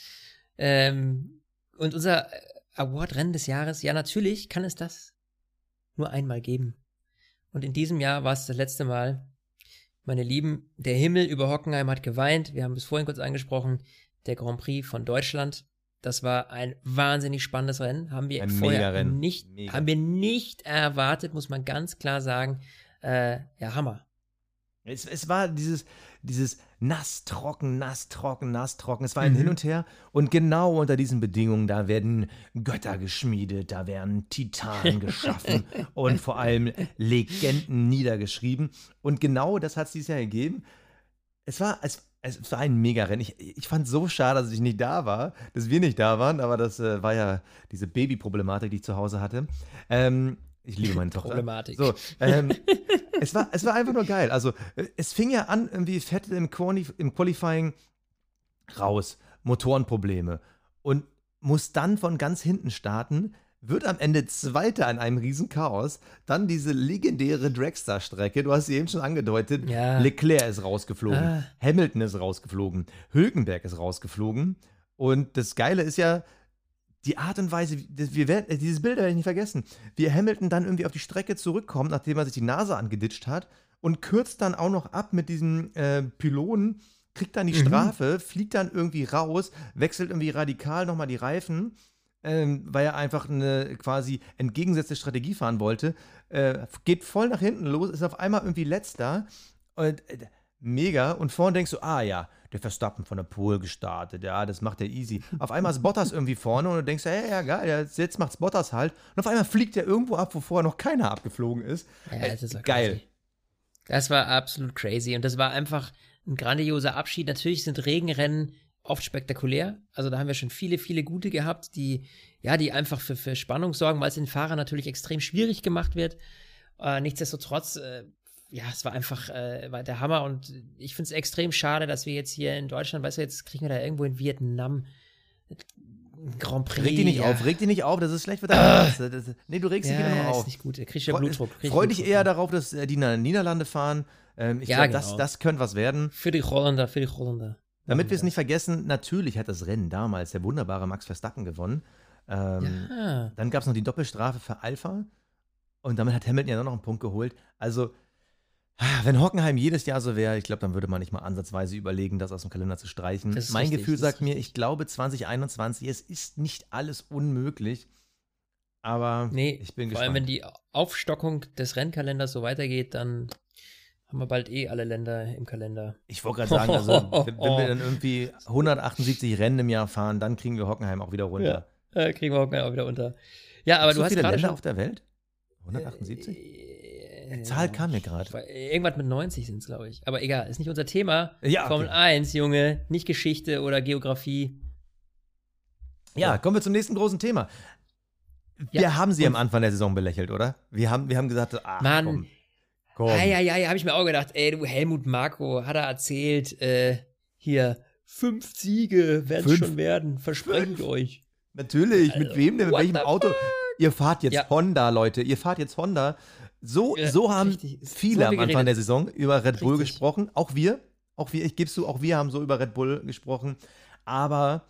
Ähm, und unser Award-Rennen des Jahres, ja, natürlich kann es das nur einmal geben. Und in diesem Jahr war es das letzte Mal. Meine Lieben, der Himmel über Hockenheim hat geweint. Wir haben es vorhin kurz angesprochen. Der Grand Prix von Deutschland. Das war ein wahnsinnig spannendes Rennen. Haben wir Ein vorher nicht, Mega. haben wir nicht erwartet, muss man ganz klar sagen. Äh, ja, Hammer. Es, es war dieses, dieses nass, trocken, nass, trocken, nass, trocken. Es war ein Mhm. Hin und Her. Und genau unter diesen Bedingungen, da werden Götter geschmiedet, da werden Titanen geschaffen und vor allem Legenden niedergeschrieben. Und genau das hat es dieses Jahr gegeben. Es war, es, es war ein Mega-Rennen. Ich, ich fand so schade, dass ich nicht da war, dass wir nicht da waren, aber das äh, war ja diese Baby-Problematik, die ich zu Hause hatte. Ähm, ich liebe meine Tochter. Problematik. So, ähm, es, war, es war einfach nur geil. Also, äh, es fing ja an, irgendwie Vettel im, Quali im Qualifying raus, Motorenprobleme und muss dann von ganz hinten starten, wird am Ende Zweiter in einem riesen Chaos. Dann diese legendäre Dragster-Strecke, du hast sie eben schon angedeutet. Ja. Leclerc ist rausgeflogen, Ah. Hamilton ist rausgeflogen, Hülkenberg ist rausgeflogen. Und das Geile ist ja, die Art und Weise, wir werden, äh, dieses Bild werde ich nicht vergessen, wie Hamilton dann irgendwie auf die Strecke zurückkommt, nachdem er sich die Nase angeditscht hat und kürzt dann auch noch ab mit diesem äh, Pylonen, kriegt dann die Mhm. Strafe, fliegt dann irgendwie raus, wechselt irgendwie radikal nochmal die Reifen, ähm, weil er einfach eine quasi entgegengesetzte Strategie fahren wollte, äh, geht voll nach hinten los, ist auf einmal irgendwie letzter und äh, mega und vorne denkst du, ah ja, der Verstappen von der Pole gestartet, ja, das macht er easy. Auf einmal ist Bottas irgendwie vorne und du denkst, hey, ja, geil, jetzt- macht's Bottas halt. Und auf einmal fliegt er irgendwo ab, wo vorher noch keiner abgeflogen ist. Ja, Äh, das war geil. crazy. Das war absolut crazy und das war einfach ein grandioser Abschied. Natürlich sind Regenrennen oft spektakulär. Also da haben wir schon viele, viele gute gehabt, die ja, die einfach für, für Spannung sorgen, weil es den Fahrern natürlich extrem schwierig gemacht wird. Äh, nichtsdestotrotz, äh, ja, es war einfach äh, war der Hammer und ich finde es extrem schade, dass wir jetzt hier in Deutschland, weißt du, jetzt kriegen wir da irgendwo in Vietnam ein Grand Prix. Reg dich nicht ja. auf, reg dich nicht auf, das ist schlecht für deine. Das- das- Nee, du regst dich Ja, wieder ja, noch ist auf. nicht gut. Da kriegst ja Blutdruck, krieg ich Freu dich eher darauf, dass äh, die nach Niederlande fahren. Ähm, ich Ja, glaube, das, genau. das könnte was werden. Für die Holländer, für die Holländer. Damit wir es nicht vergessen, natürlich hat das Rennen damals der wunderbare Max Verstappen gewonnen. Ähm, Ja. Dann gab es noch die Doppelstrafe für Alpha und damit hat Hamilton ja noch einen Punkt geholt. Also, ah, wenn Hockenheim jedes Jahr so wäre, ich glaube, dann würde man nicht mal ansatzweise überlegen, das aus dem Kalender zu streichen. Mein richtig, Gefühl sagt mir, ich glaube 2021, es ist nicht alles unmöglich. Aber Nee, ich bin vor gespannt. allem, wenn die Aufstockung des Rennkalenders so weitergeht, dann haben wir bald eh alle Länder im Kalender. Ich wollte gerade sagen, also, wenn, wenn wir dann irgendwie 178 Rennen im Jahr fahren, dann kriegen wir Hockenheim auch wieder runter. Ja, äh, kriegen wir auch auch wieder unter. Ja, aber Gibt's du so hast viele Länder schon, auf der Welt? 178? Äh, Die Zahl kam mir gerade. Irgendwas mit 90 sind es, glaube ich. Aber egal, ist nicht unser Thema. Ja, okay. Formel 1, Junge, nicht Geschichte oder Geografie. Ja, kommen wir zum nächsten großen Thema. Wir Ja, haben sie am Anfang der Saison belächelt, oder? Wir haben, wir haben gesagt, ach, Mann. komm. Komm. Ja, ja, ja, ja, habe ich mir auch gedacht, ey, du Helmut Marco, hat er erzählt, äh, hier, fünf Siege werden es schon werden, verspreche ich euch. Natürlich, mit wem denn, mit welchem Auto? Ihr fahrt jetzt Ja. Honda, Leute, ihr fahrt jetzt Honda. So, Ja, so haben richtig. So viele haben am Anfang geredet. der Saison über Red Bull Richtig. gesprochen. Auch wir, auch wir, ich gebe zu, auch wir haben so über Red Bull gesprochen. Aber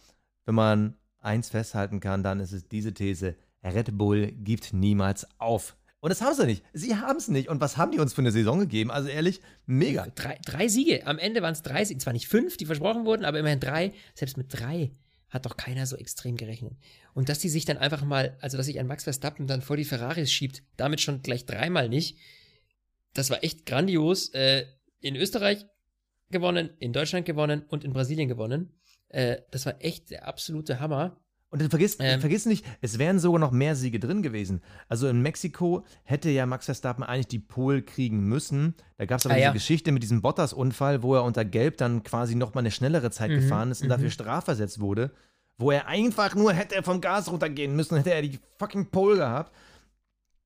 wenn man eins festhalten kann, dann ist es diese These, Red Bull gibt niemals auf. Und das haben sie nicht. Sie haben es nicht. Und was haben die uns für eine Saison gegeben? Also ehrlich, mega. Drei, drei Siege. Am Ende waren es drei Siege. Zwar nicht fünf, die versprochen wurden, aber immerhin drei. Selbst mit drei hat doch keiner so extrem gerechnet. Und dass die sich dann einfach mal, also dass sich ein Max Verstappen dann vor die Ferraris schiebt, damit schon gleich dreimal nicht, das war echt grandios. Äh, in Österreich gewonnen, in Deutschland gewonnen und in Brasilien gewonnen. Äh, das war echt der absolute Hammer. Und dann vergiss, Ähm. vergiss nicht, es wären sogar noch mehr Siege drin gewesen. Also in Mexiko hätte ja Max Verstappen eigentlich die Pole kriegen müssen. Da gab es aber Ah, diese ja. Geschichte mit diesem Bottas-Unfall, wo er unter Gelb dann quasi nochmal eine schnellere Zeit Mhm, gefahren ist und mhm. dafür strafversetzt wurde. Wo er einfach nur hätte vom Gas runtergehen müssen, hätte er die fucking Pole gehabt.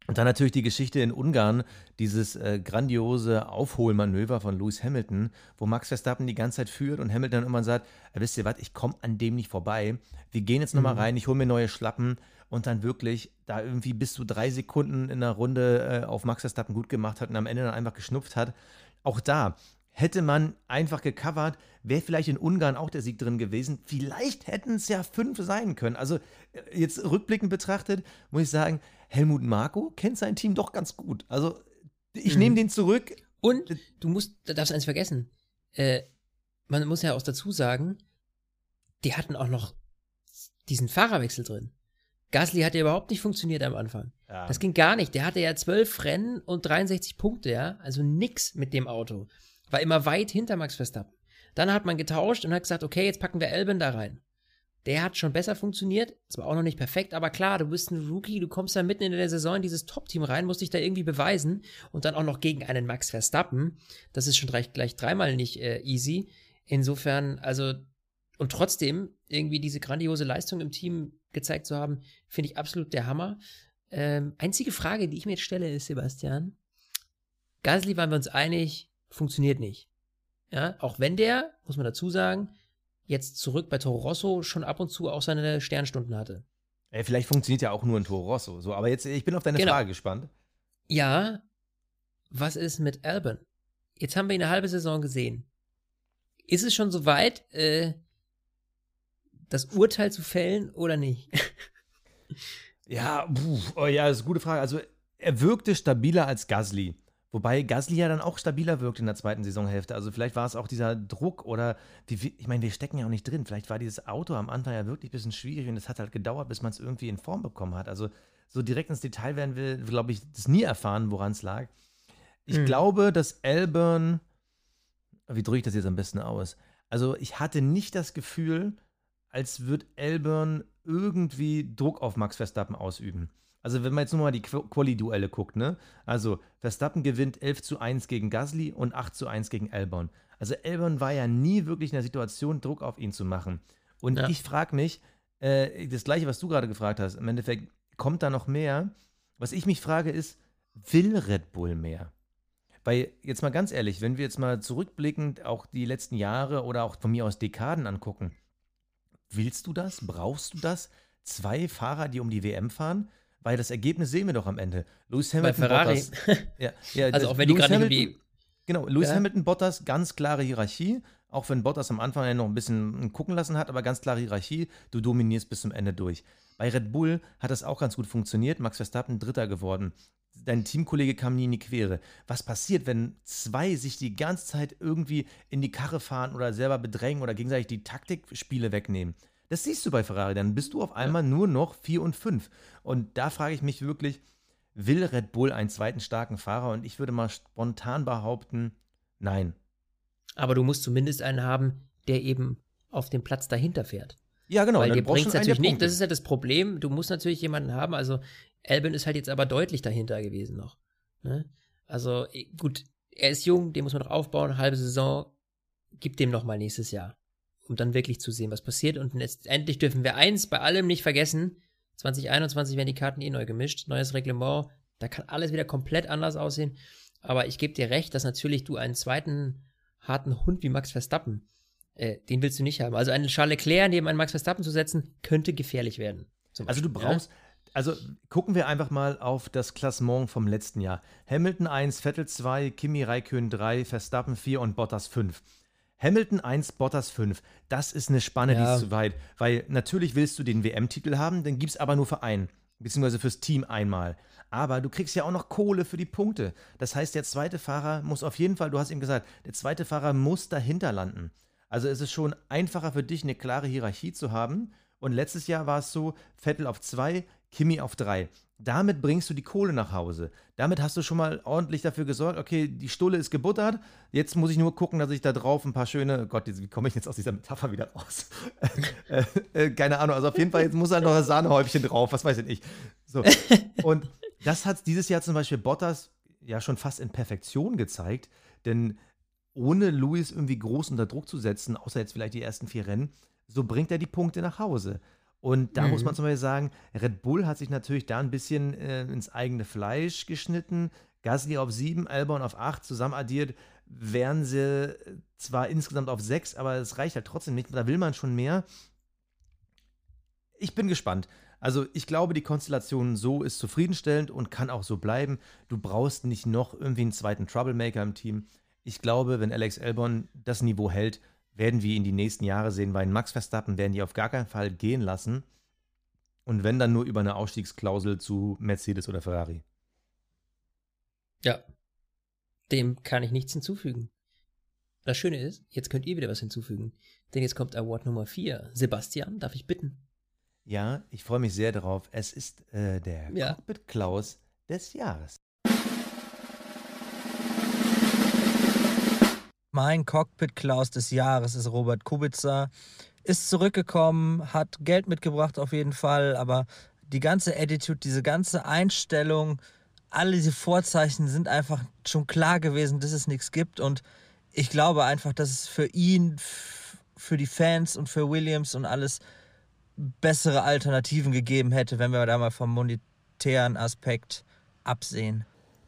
Und dann natürlich die Geschichte in Ungarn, dieses äh, grandiose Aufholmanöver von Lewis Hamilton, wo Max Verstappen die ganze Zeit führt und Hamilton immer sagt, "Ja, wisst ihr was, ich komme an dem nicht vorbei. Wir gehen jetzt nochmal Mhm. rein, ich hole mir neue Schlappen und dann wirklich da irgendwie bis zu drei Sekunden in der Runde äh, auf Max Verstappen gut gemacht hat und am Ende dann einfach geschnupft hat. Auch da hätte man einfach gecovert, wäre vielleicht in Ungarn auch der Sieg drin gewesen. Vielleicht hätten es ja fünf sein können. Also äh, jetzt rückblickend betrachtet, muss ich sagen, Helmut Marko kennt sein Team doch ganz gut. Also ich Mhm. nehme den zurück. Und du musst, da darfst eins vergessen. Äh, man muss ja auch dazu sagen, die hatten auch noch diesen Fahrerwechsel drin. Gasly hat ja überhaupt nicht funktioniert am Anfang. Ja. Das ging gar nicht. Der hatte ja zwölf Rennen und 63 Punkte, ja. Also nix mit dem Auto. War immer weit hinter Max Verstappen. Dann hat man getauscht und hat gesagt, okay, jetzt packen wir Albon da rein. Der hat schon besser funktioniert, zwar auch noch nicht perfekt, aber klar, du bist ein Rookie, du kommst da mitten in der Saison in dieses Top-Team rein, musst dich da irgendwie beweisen und dann auch noch gegen einen Max Verstappen. Das ist schon gleich, gleich dreimal nicht äh, easy. Insofern, also, und trotzdem irgendwie diese grandiose Leistung im Team gezeigt zu haben, finde ich absolut der Hammer. Ähm, einzige Frage, die ich mir jetzt stelle, ist, Sebastian, Gasly waren wir uns einig, funktioniert nicht. Ja, auch wenn der, muss man dazu sagen, jetzt zurück bei Toro Rosso schon ab und zu auch seine Sternstunden hatte. Ey, vielleicht funktioniert ja auch nur ein Toro Rosso. So, aber jetzt, ich bin auf deine Genau. Frage gespannt. Ja, was ist mit Albon? Jetzt haben wir ihn eine halbe Saison gesehen. Ist es schon soweit, äh, das Urteil zu fällen oder nicht? Ja, puh, oh ja, das ist eine gute Frage. Also, er wirkte stabiler als Gasly. Wobei Gasly ja dann auch stabiler wirkt in der zweiten Saisonhälfte. Also vielleicht war es auch dieser Druck oder die, ich meine, wir stecken ja auch nicht drin. Vielleicht war dieses Auto am Anfang ja wirklich ein bisschen schwierig und es hat halt gedauert, bis man es irgendwie in Form bekommen hat. Also so direkt ins Detail werden wir, glaube ich, das nie erfahren, woran es lag. Ich Hm. glaube, dass Elburn, wie drücke ich das jetzt am besten aus? Also ich hatte nicht das Gefühl, als würde Elburn irgendwie Druck auf Max Verstappen ausüben. Also wenn man jetzt nur mal die Qu- Quali-Duelle guckt, ne? Also Verstappen gewinnt 11 zu 1 gegen Gasly und 8 zu 1 gegen Albon. Also Albon war ja nie wirklich in der Situation, Druck auf ihn zu machen. Und Ja. ich frage mich, äh, das gleiche, was du gerade gefragt hast, im Endeffekt kommt da noch mehr. Was ich mich frage ist, will Red Bull mehr? Weil jetzt mal ganz ehrlich, wenn wir jetzt mal zurückblickend auch die letzten Jahre oder auch von mir aus Dekaden angucken, willst du das? Brauchst du das? Zwei Fahrer, die um die WM fahren? Weil das Ergebnis sehen wir doch am Ende. Lewis Bei Hamilton, Ferrari. Bottas. Ja, ja, also auch wenn die Lewis gerade nicht um Hamilton- die. Genau, Lewis Ja. Hamilton, Bottas, ganz klare Hierarchie. Auch wenn Bottas am Anfang noch ein bisschen gucken lassen hat, aber ganz klare Hierarchie. Du dominierst bis zum Ende durch. Bei Red Bull hat das auch ganz gut funktioniert. Max Verstappen Dritter geworden. Dein Teamkollege kam nie in die Quere. Was passiert, wenn zwei sich die ganze Zeit irgendwie in die Karre fahren oder selber bedrängen oder gegenseitig die Taktikspiele wegnehmen? Das siehst du bei Ferrari. Dann bist du auf einmal nur noch 4 und 5. Und da frage ich mich wirklich, will Red Bull einen zweiten starken Fahrer? Und ich würde mal spontan behaupten, nein. Aber du musst zumindest einen haben, der eben auf dem Platz dahinter fährt. Ja, genau. Weil dir brauchst bringt es natürlich nicht. Das ist ja das Problem. Du musst natürlich jemanden haben. Also, Albin ist halt jetzt aber deutlich dahinter gewesen noch. Ne? Also, gut, er ist jung, den muss man noch aufbauen, halbe Saison. Gib dem noch mal nächstes Jahr. Um dann wirklich zu sehen, was passiert. Und letztendlich dürfen wir eins bei allem nicht vergessen. 2021 werden die Karten eh neu gemischt. Neues Reglement. Da kann alles wieder komplett anders aussehen. Aber ich gebe dir recht, dass natürlich du einen zweiten harten Hund wie Max Verstappen äh, den willst du nicht haben. Also einen Charles Leclerc neben einen Max Verstappen zu setzen, könnte gefährlich werden. Also du brauchst, also gucken wir einfach mal auf das Klassement vom letzten Jahr. Hamilton 1, Vettel 2, Kimi Räikkönen 3, Verstappen 4 und Bottas 5. Hamilton 1, Bottas 5. Das ist eine Spanne, die Ja. ist zu weit. Weil natürlich willst du den WM-Titel haben, den gibt's aber nur für einen. Beziehungsweise fürs Team einmal. Aber du kriegst ja auch noch Kohle für die Punkte. Das heißt, der zweite Fahrer muss auf jeden Fall, du hast ihm gesagt, der zweite Fahrer muss dahinter landen. Also es ist schon einfacher für dich, eine klare Hierarchie zu haben. Und letztes Jahr war es so, Vettel auf zwei, Kimi auf drei. Damit bringst du die Kohle nach Hause. Damit hast du schon mal ordentlich dafür gesorgt, okay, die Stulle ist gebuttert. Jetzt muss ich nur gucken, dass ich da drauf ein paar schöne, Gott, wie komme ich jetzt aus dieser Metapher wieder raus? äh, äh, keine Ahnung, also auf jeden Fall, jetzt muss halt noch das Sahnehäubchen drauf, was weiß ich nicht. So. Und das hat dieses Jahr zum Beispiel Bottas ja schon fast in Perfektion gezeigt, denn ohne Lewis irgendwie groß unter Druck zu setzen, außer jetzt vielleicht die ersten vier Rennen, so bringt er die Punkte nach Hause. Und da Mhm. muss man zum Beispiel sagen, Red Bull hat sich natürlich da ein bisschen äh, ins eigene Fleisch geschnitten. Gasly auf 7, Albon auf 8, zusammen addiert wären sie zwar insgesamt auf 6, aber es reicht halt trotzdem nicht. Da will man schon mehr. Ich bin gespannt. Also ich glaube, die Konstellation so ist zufriedenstellend und kann auch so bleiben. Du brauchst nicht noch irgendwie einen zweiten Troublemaker im Team. Ich glaube, wenn Alex Albon das Niveau hält, werden wir ihn die nächsten Jahre sehen, weil Max Verstappen werden die auf gar keinen Fall gehen lassen. Und wenn dann nur über eine Ausstiegsklausel zu Mercedes oder Ferrari. Ja. Dem kann ich nichts hinzufügen. Das Schöne ist, jetzt könnt ihr wieder was hinzufügen. Denn jetzt kommt Award Nummer 4. Sebastian, darf ich bitten? Ja, ich freue mich sehr darauf. Es ist äh, der Ja. Cockpit Klaus des Jahres. Mein Cockpit-Klaus des Jahres ist Robert Kubica. Ist zurückgekommen, hat Geld mitgebracht auf jeden Fall, aber die ganze Attitude, diese ganze Einstellung, alle diese Vorzeichen sind einfach schon klar gewesen, dass es nichts gibt. Und ich glaube einfach, dass es für ihn, für die Fans und für Williams und alles bessere Alternativen gegeben hätte, wenn wir da mal vom monetären Aspekt absehen.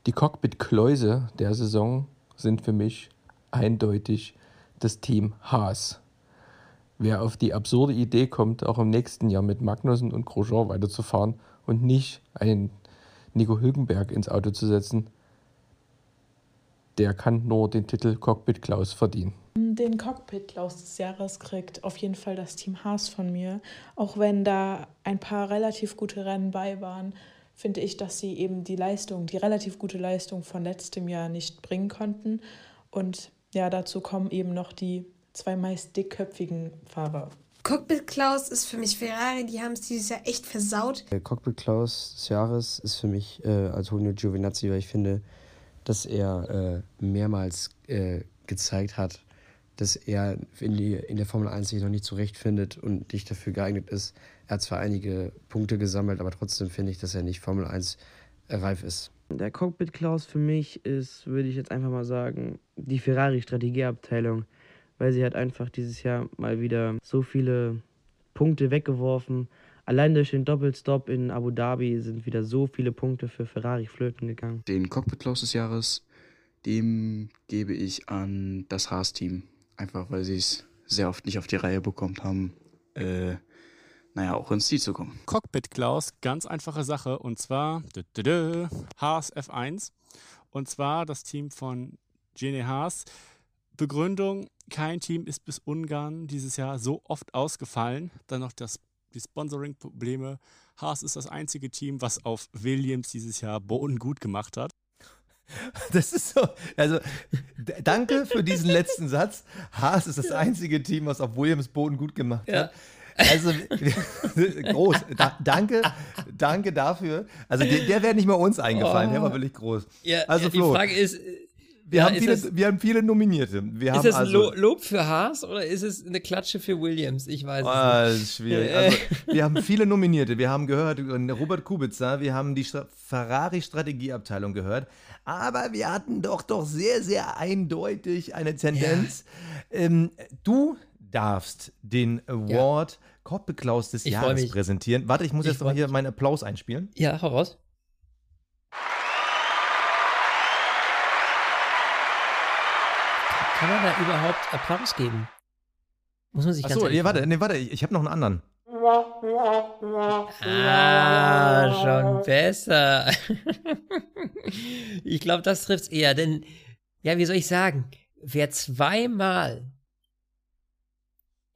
Die Cockpit-Kläuse der Saison sind für mich eindeutig das Team Haas. Wer auf die absurde Idee kommt, auch im nächsten Jahr mit Magnussen und Grosjean weiterzufahren und nicht einen Nico Hülkenberg ins Auto zu setzen, der kann nur den Titel Cockpit Klaus verdienen. Den Cockpit-Klaus des Jahres kriegt auf jeden Fall das Team Haas von mir. Auch wenn da ein paar relativ gute Rennen bei waren, finde ich, dass sie eben die Leistung, die relativ gute Leistung von letztem Jahr nicht bringen konnten. Und ja, dazu kommen eben noch die zwei meist dickköpfigen Fahrer. Cockpit Klaus ist für mich Ferrari, die haben es dieses Jahr echt versaut. Der Cockpit Klaus des Jahres ist für mich äh, Antonio Giovinazzi, weil ich finde, dass er äh, mehrmals äh, gezeigt hat, dass er in, die, in der Formel 1 sich noch nicht zurechtfindet und nicht dafür geeignet ist. Er hat zwar einige Punkte gesammelt, aber trotzdem finde ich, dass er nicht Formel 1 reif ist. Der Cockpit Klaus für mich ist, würde ich jetzt einfach mal sagen, die Ferrari Strategieabteilung, weil sie hat einfach dieses Jahr mal wieder so viele Punkte weggeworfen. Allein durch den Doppelstop in Abu Dhabi sind wieder so viele Punkte für Ferrari flöten gegangen. Den Cockpit Klaus des Jahres, dem gebe ich an das Haas-Team. Einfach weil sie es sehr oft nicht auf die Reihe bekommen haben, äh, naja, auch ins Ziel zu kommen. Cockpit Klaus, ganz einfache Sache. Und zwar dü, dü, dü, Haas F1. Und zwar das Team von Gene Haas. Begründung, kein Team ist bis Ungarn dieses Jahr so oft ausgefallen. Dann noch das, die Sponsoring-Probleme. Haas ist das einzige Team, was auf Williams dieses Jahr Boden gut gemacht hat. Das ist so, also danke für diesen letzten Satz. Haas ist das einzige Team, was auf Williams Boden gut gemacht hat. Also groß. Da, danke, danke dafür. Also der, der wäre nicht mal uns eingefallen, der war wirklich groß. Ja, also ja, die Flo, Frage ist, wir, ja, haben viele, das- wir haben viele Nominierte. Wir ist das ein also, Lo Lob für Haas oder ist es eine Klatsche für Williams? Ich weiß Ah, es nicht. ist schwierig. Also, wir haben viele Nominierte. Wir haben gehört Robert Kubica, wir haben die Stra- Ferrari-Strategieabteilung gehört. Aber wir hatten doch doch sehr, sehr eindeutig eine Tendenz. Ähm, du darfst den Award Klaus des Ich Jahres präsentieren. Warte, ich muss Ich jetzt noch hier meinen Applaus einspielen. Ja, hau raus. Kann man da überhaupt Applaus geben? Muss man sich ganz Achso, ehrlich nee, warte, fragen. nee, warte, ich, ich habe noch einen anderen. Ah, schon besser. ich glaube, das trifft's eher, denn, ja, wie soll ich sagen, wer zweimal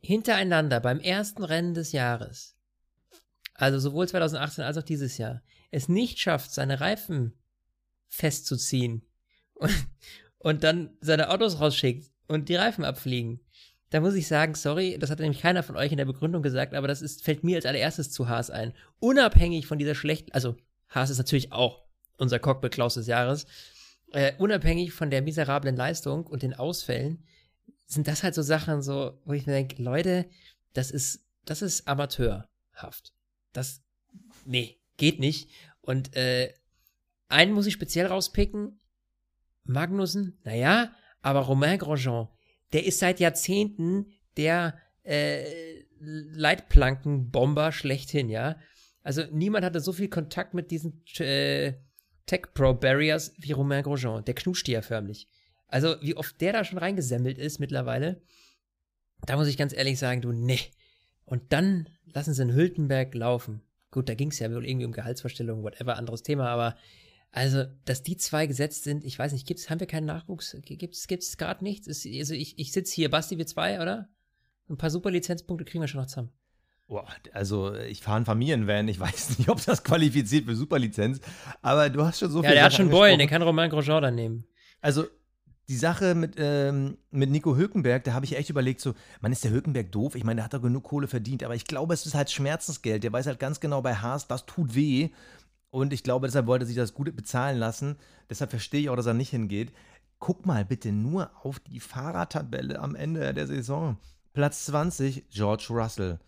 hintereinander beim ersten Rennen des Jahres, also sowohl 2018 als auch dieses Jahr, es nicht schafft, seine Reifen festzuziehen und, und dann seine Autos rausschickt und die Reifen abfliegen, da muss ich sagen, sorry, das hat nämlich keiner von euch in der Begründung gesagt, aber das ist, fällt mir als allererstes zu Haas ein. Unabhängig von dieser schlechten, also Haas ist natürlich auch unser Cockpit Klaus des Jahres, äh, unabhängig von der miserablen Leistung und den Ausfällen, sind das halt so Sachen so, wo ich mir denke, Leute, das ist, das ist amateurhaft. Das, nee, geht nicht. Und äh, einen muss ich speziell rauspicken, Magnussen, naja, aber Romain Grosjean, der ist seit Jahrzehnten der äh, Leitplankenbomber schlechthin, ja. Also niemand hatte so viel Kontakt mit diesen äh, Tech Pro Barriers wie Romain Grosjean. Der knuscht die ja förmlich. Also wie oft der da schon reingesemmelt ist mittlerweile, da muss ich ganz ehrlich sagen, du, nee. Und dann lassen sie in Hülkenberg laufen. Gut, da ging es ja wohl irgendwie um Gehaltsvorstellungen, whatever, anderes Thema, aber also, dass die zwei gesetzt sind, ich weiß nicht, gibt's, haben wir keinen Nachwuchs? Gibt's, gibt's gerade nichts? Ist, also ich, ich sitze hier, Basti, wir zwei, oder? Ein paar super Lizenzpunkte kriegen wir schon noch zusammen. Boah, also ich fahre einen Familienvan, ich weiß nicht, ob das qualifiziert für Superlizenz, aber du hast schon so ja, viel. Ja, der hat schon Beulen, der kann Romain Grosjean dann nehmen. Also die Sache mit, ähm, mit Nico Hülkenberg, da habe ich echt überlegt, so, man ist der Hülkenberg doof? Ich meine, der hat doch genug Kohle verdient, aber ich glaube, es ist halt Schmerzensgeld. Der weiß halt ganz genau bei Haas, das tut weh. Und ich glaube, deshalb wollte er sich das gut bezahlen lassen. Deshalb verstehe ich auch, dass er nicht hingeht. Guck mal bitte nur auf die Fahrradtabelle am Ende der Saison. Platz 20, George Russell.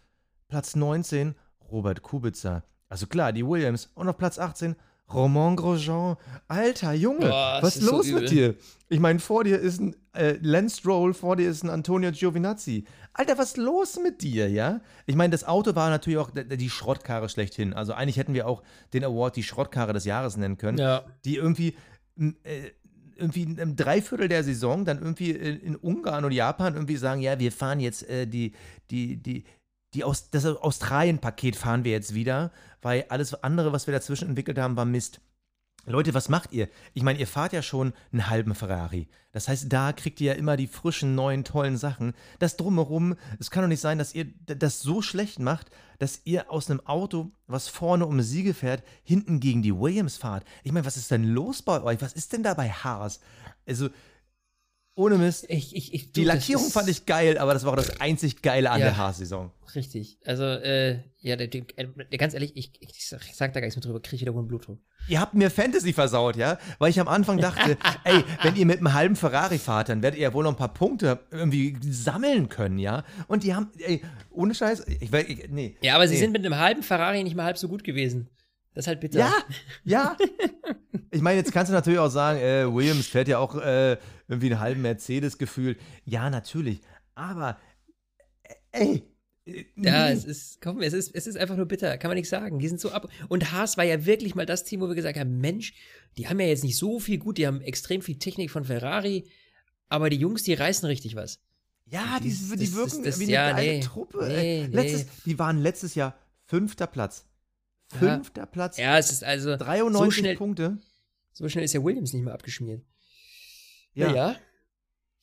Platz 19, Robert Kubica. Also klar, die Williams. Und auf Platz 18, Romain Grosjean. Alter, Junge, Boah, was ist so los übel. mit dir? Ich meine, vor dir ist ein äh, Lance Stroll, vor dir ist ein Antonio Giovinazzi. Alter, was ist los mit dir, ja? Ich meine, das Auto war natürlich auch die Schrottkarre schlechthin. Also eigentlich hätten wir auch den Award die Schrottkarre des Jahres nennen können. Ja. Die irgendwie, äh, irgendwie im Dreiviertel der Saison dann irgendwie in, in Ungarn und Japan irgendwie sagen, ja, wir fahren jetzt äh, die, die, die, die aus, das Australien-Paket fahren wir jetzt wieder, weil alles andere, was wir dazwischen entwickelt haben, war Mist. Leute, was macht ihr? Ich meine, ihr fahrt ja schon einen halben Ferrari. Das heißt, da kriegt ihr ja immer die frischen, neuen, tollen Sachen. Das drumherum, es kann doch nicht sein, dass ihr das so schlecht macht, dass ihr aus einem Auto, was vorne um Siege fährt, hinten gegen die Williams fahrt. Ich meine, was ist denn los bei euch? Was ist denn da bei Haas? Also, ohne Mist. Ich, ich, ich, die Lackierung fand ich geil, aber das war auch das einzig Geile an Ja. der Haas-Saison. Richtig. Also, äh, ja, der, der, der, ganz ehrlich, ich, ich, sag, ich sag da gar nichts mehr drüber, kriege ich wieder hohen Blutdruck. Ihr habt mir Fantasy versaut, ja? Weil ich am Anfang dachte, ey, wenn ihr mit einem halben Ferrari fahrt, dann werdet ihr ja wohl noch ein paar Punkte irgendwie sammeln können, ja? Und die haben, ey, ohne Scheiß, ich, weiß- nee. Ja, aber sie nee. sind mit einem halben Ferrari nicht mal halb so gut gewesen. Das ist halt bitter. Ja, ja. Ich meine, jetzt kannst du natürlich auch sagen, äh, Williams fährt ja auch äh, irgendwie einen halben Mercedes gefühlt. Ja, natürlich. Aber, äh, ey. äh, Ja, es ist, komm, es ist, es ist einfach nur bitter, kann man nicht sagen. Die sind so ab. Und Haas war ja wirklich mal das Team, wo wir gesagt haben: Mensch, die haben ja jetzt nicht so viel gut, die haben extrem viel Technik von Ferrari, aber die Jungs, die reißen richtig was. Ja, die, Das- die das- wirken das- wie eine ja, geile nee. Truppe. Nee, nee. Letztes, die waren letztes Jahr fünfter Platz. Ja. Fünfter Platz. Ja, es ist also 93 so schnell, Punkte. so schnell ist ja Williams nicht mehr abgeschmiert. Ja. Ja. ja.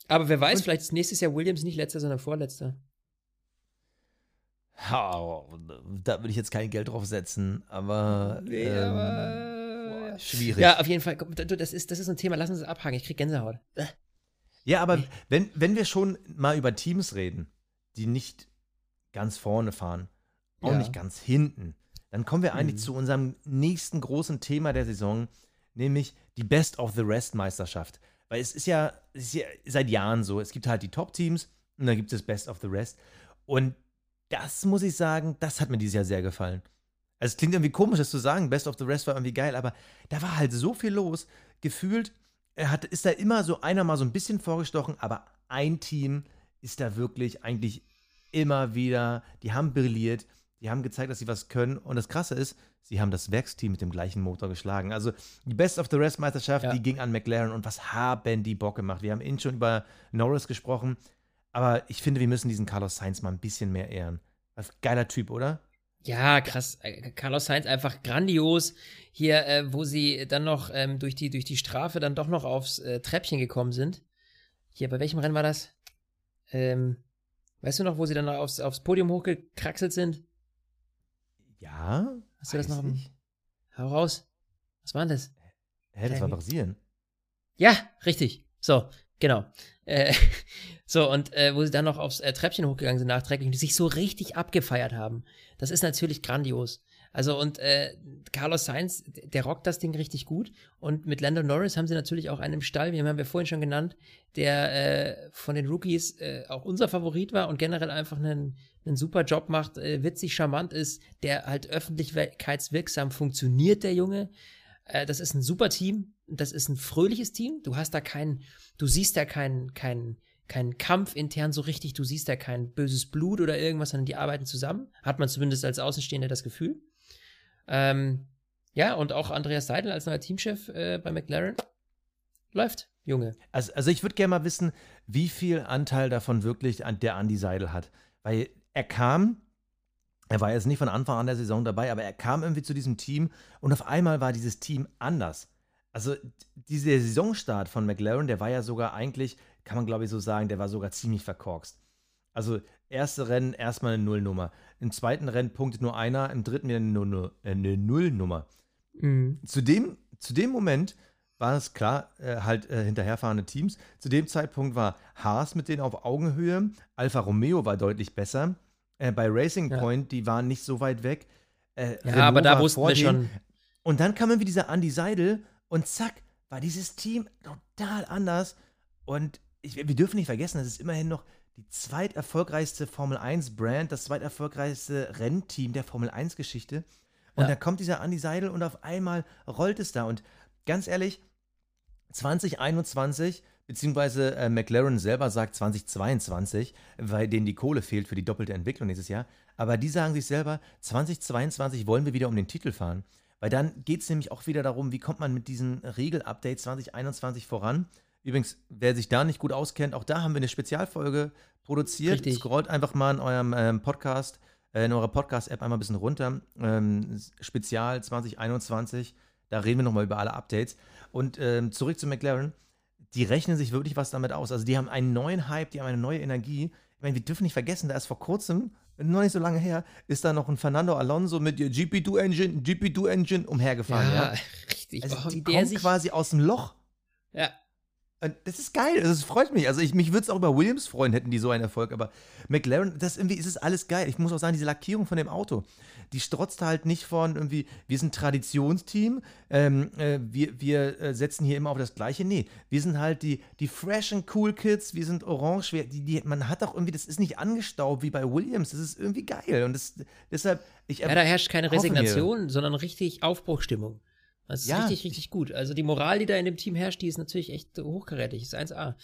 Aber wer weiß, Und- vielleicht ist nächstes Jahr Williams nicht letzter, sondern vorletzter. Ha, da würde ich jetzt kein Geld drauf setzen, aber, Nee, ähm, aber- boah, schwierig. Ja, auf jeden Fall. Das ist, das ist ein Thema, lass uns das abhaken. Ich krieg Gänsehaut. Äh. Ja, aber wenn, wenn wir schon mal über Teams reden, die nicht ganz vorne fahren, auch Ja. nicht ganz hinten, dann kommen wir eigentlich Mhm. zu unserem nächsten großen Thema der Saison, nämlich die Best of the Rest Meisterschaft. Weil es ist ja, es ist ja seit Jahren so, es gibt halt die Top-Teams und dann gibt es Best of the Rest. Und das muss ich sagen, das hat mir dieses Jahr sehr gefallen. Also es klingt irgendwie komisch, das zu sagen, Best of the Rest war irgendwie geil, aber da war halt so viel los. Gefühlt er hat, ist da immer so einer mal so ein bisschen vorgestochen, aber ein Team ist da wirklich eigentlich immer wieder, die haben brilliert, die haben gezeigt, dass sie was können und das Krasse ist, sie haben das Werksteam mit dem gleichen Motor geschlagen. Also die Best of the Rest Meisterschaft, Ja. die ging an McLaren und was haben die Bock gemacht. Wir haben eben schon über Norris gesprochen, aber ich finde, wir müssen diesen Carlos Sainz mal ein bisschen mehr ehren. Was geiler Typ, oder? Ja, krass. Äh, Carlos Sainz einfach grandios. Hier, äh, wo sie dann noch ähm, durch, die, durch die Strafe dann doch noch aufs äh, Treppchen gekommen sind. Hier, bei welchem Rennen war das? Ähm, weißt du noch, wo sie dann aufs, aufs Podium hochgekraxelt sind? Ja. Hast du das noch ich. Hau raus. Was war denn das? Hä, das war? Brasilien. Ja, richtig. So, genau. Äh, so, und äh, wo sie dann noch aufs äh, Treppchen hochgegangen sind nachträglich und die sich so richtig abgefeiert haben. Das ist natürlich grandios. Also, und äh, Carlos Sainz, der rockt das Ding richtig gut. Und mit Lando Norris haben sie natürlich auch einen im Stall, wie haben wir vorhin schon genannt, der äh, von den Rookies äh, auch unser Favorit war und generell einfach einen, einen super Job macht, äh, witzig, charmant ist, der halt öffentlichkeitswirksam funktioniert, der Junge. Äh, das ist ein super Team. Das ist ein fröhliches Team. Du hast da keinen, du siehst da keinen, keinen, kein Kampf intern so richtig. Du siehst da kein böses Blut oder irgendwas, sondern die arbeiten zusammen. Hat man zumindest als Außenstehender das Gefühl. Ähm, ja, und auch Andreas Seidel als neuer Teamchef äh, bei McLaren. Läuft, Junge. Also, also ich würde gerne mal wissen, wie viel Anteil davon wirklich an der Andy Seidel hat. Weil er kam, er war jetzt nicht von Anfang an der Saison dabei, aber er kam irgendwie zu diesem Team und auf einmal war dieses Team anders. Also dieser Saisonstart von McLaren, der war ja sogar eigentlich, kann man glaube ich so sagen, der war sogar ziemlich verkorkst. Also erste Rennen erstmal eine Nullnummer. Im zweiten Rennen punktet nur einer, im dritten wieder eine, Nullnummer. Mhm. Zu, dem, zu dem Moment war es klar, äh, halt äh, hinterherfahrende Teams. Zu dem Zeitpunkt war Haas mit denen auf Augenhöhe, Alfa Romeo war deutlich besser. Äh, bei Racing Ja. Point, die waren nicht so weit weg. Äh, Ja, Renault aber da wussten wir schon. Und dann kam irgendwie dieser Andy Seidel und zack, war dieses Team total anders. Und ich, wir dürfen nicht vergessen, das ist immerhin noch die zweiterfolgreichste Formel 1-Brand, das zweiterfolgreichste Rennteam der Formel 1-Geschichte. Und Ja. da kommt dieser Andy Seidel und auf einmal rollt es da. Und ganz ehrlich, 2021, beziehungsweise äh, McLaren selber sagt 2022, weil denen die Kohle fehlt für die doppelte Entwicklung nächstes Jahr. Aber die sagen sich selber, 2022 wollen wir wieder um den Titel fahren. Weil dann geht es nämlich auch wieder darum, wie kommt man mit diesen Regel-Updates 2021 voran. Übrigens, wer sich da nicht gut auskennt, auch da haben wir eine Spezialfolge produziert. Richtig. Scrollt einfach mal in eurem ähm, Podcast, äh, in eurer Podcast-App einmal ein bisschen runter. Ähm, Spezial 2021, da reden wir nochmal über alle Updates. Und ähm, zurück zu McLaren. Die rechnen sich wirklich was damit aus. Also die haben einen neuen Hype, die haben eine neue Energie. Ich meine, wir dürfen nicht vergessen, da ist vor kurzem, noch nicht so lange her, ist da noch ein Fernando Alonso mit GP2 Engine, GP2 Engine umhergefahren. Ja, Ja, richtig. Also Oh, die der sich- quasi aus dem Loch. Ja. Und das ist geil, es freut mich. Also ich, mich würde es auch über Williams freuen, hätten die so einen Erfolg, aber McLaren, das irgendwie ist es alles geil. Ich muss auch sagen, diese Lackierung von dem Auto, die strotzt halt nicht von irgendwie, wir sind Traditionsteam, ähm, äh, wir, wir äh, setzen hier immer auf das Gleiche. Nee, wir sind halt die, die fresh and cool Kids, wir sind orange, wir, die, die, man hat auch irgendwie, das ist nicht angestaubt wie bei Williams, das ist irgendwie geil und das, deshalb, ich Ja, da herrscht keine hoffe mir- Resignation, sondern richtig Aufbruchstimmung. Das ist Ja. richtig, richtig gut. Also die Moral, die da in dem Team herrscht, die ist natürlich echt hochkarätig. Ist 1A.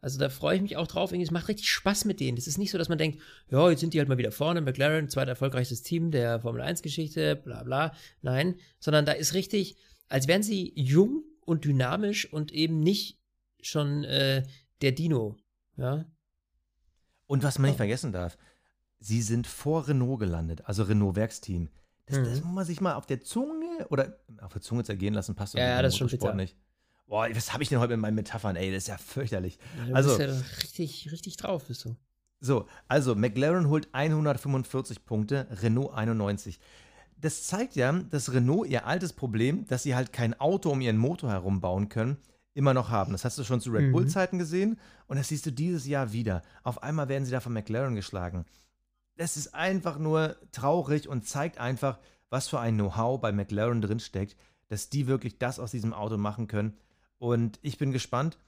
Also da freue ich mich auch drauf. Es macht richtig Spaß mit denen. Das ist nicht so, dass man denkt, ja, jetzt sind die halt mal wieder vorne. McLaren, zweit erfolgreichstes Team der Formel 1-Geschichte, bla bla. Nein, sondern da ist richtig, als wären sie jung und dynamisch und eben nicht schon äh, der Dino. Ja. Und was man nicht vergessen darf, sie sind vor Renault gelandet, also Renault-Werksteam. Das, das Mhm. muss man sich mal auf der Zunge oder auf der Zunge zergehen lassen, passt doch Ja, ja, das ist schon Motorsport bitter. nicht. Boah, was habe ich denn heute mit meinen Metaphern? Ey, das ist ja fürchterlich. Du Also, bist ja richtig, richtig drauf, bist du. so, also McLaren holt 145 Punkte, Renault 91. Das zeigt ja, dass Renault ihr altes Problem, dass sie halt kein Auto um ihren Motor herum bauen können, immer noch haben. Das hast du schon zu Red Mhm. Bull-Zeiten gesehen und das siehst du dieses Jahr wieder. Auf einmal werden sie da von McLaren geschlagen. Das ist einfach nur traurig und zeigt einfach, was für ein Know-how bei McLaren drinsteckt, dass die wirklich das aus diesem Auto machen können. Und ich bin gespannt,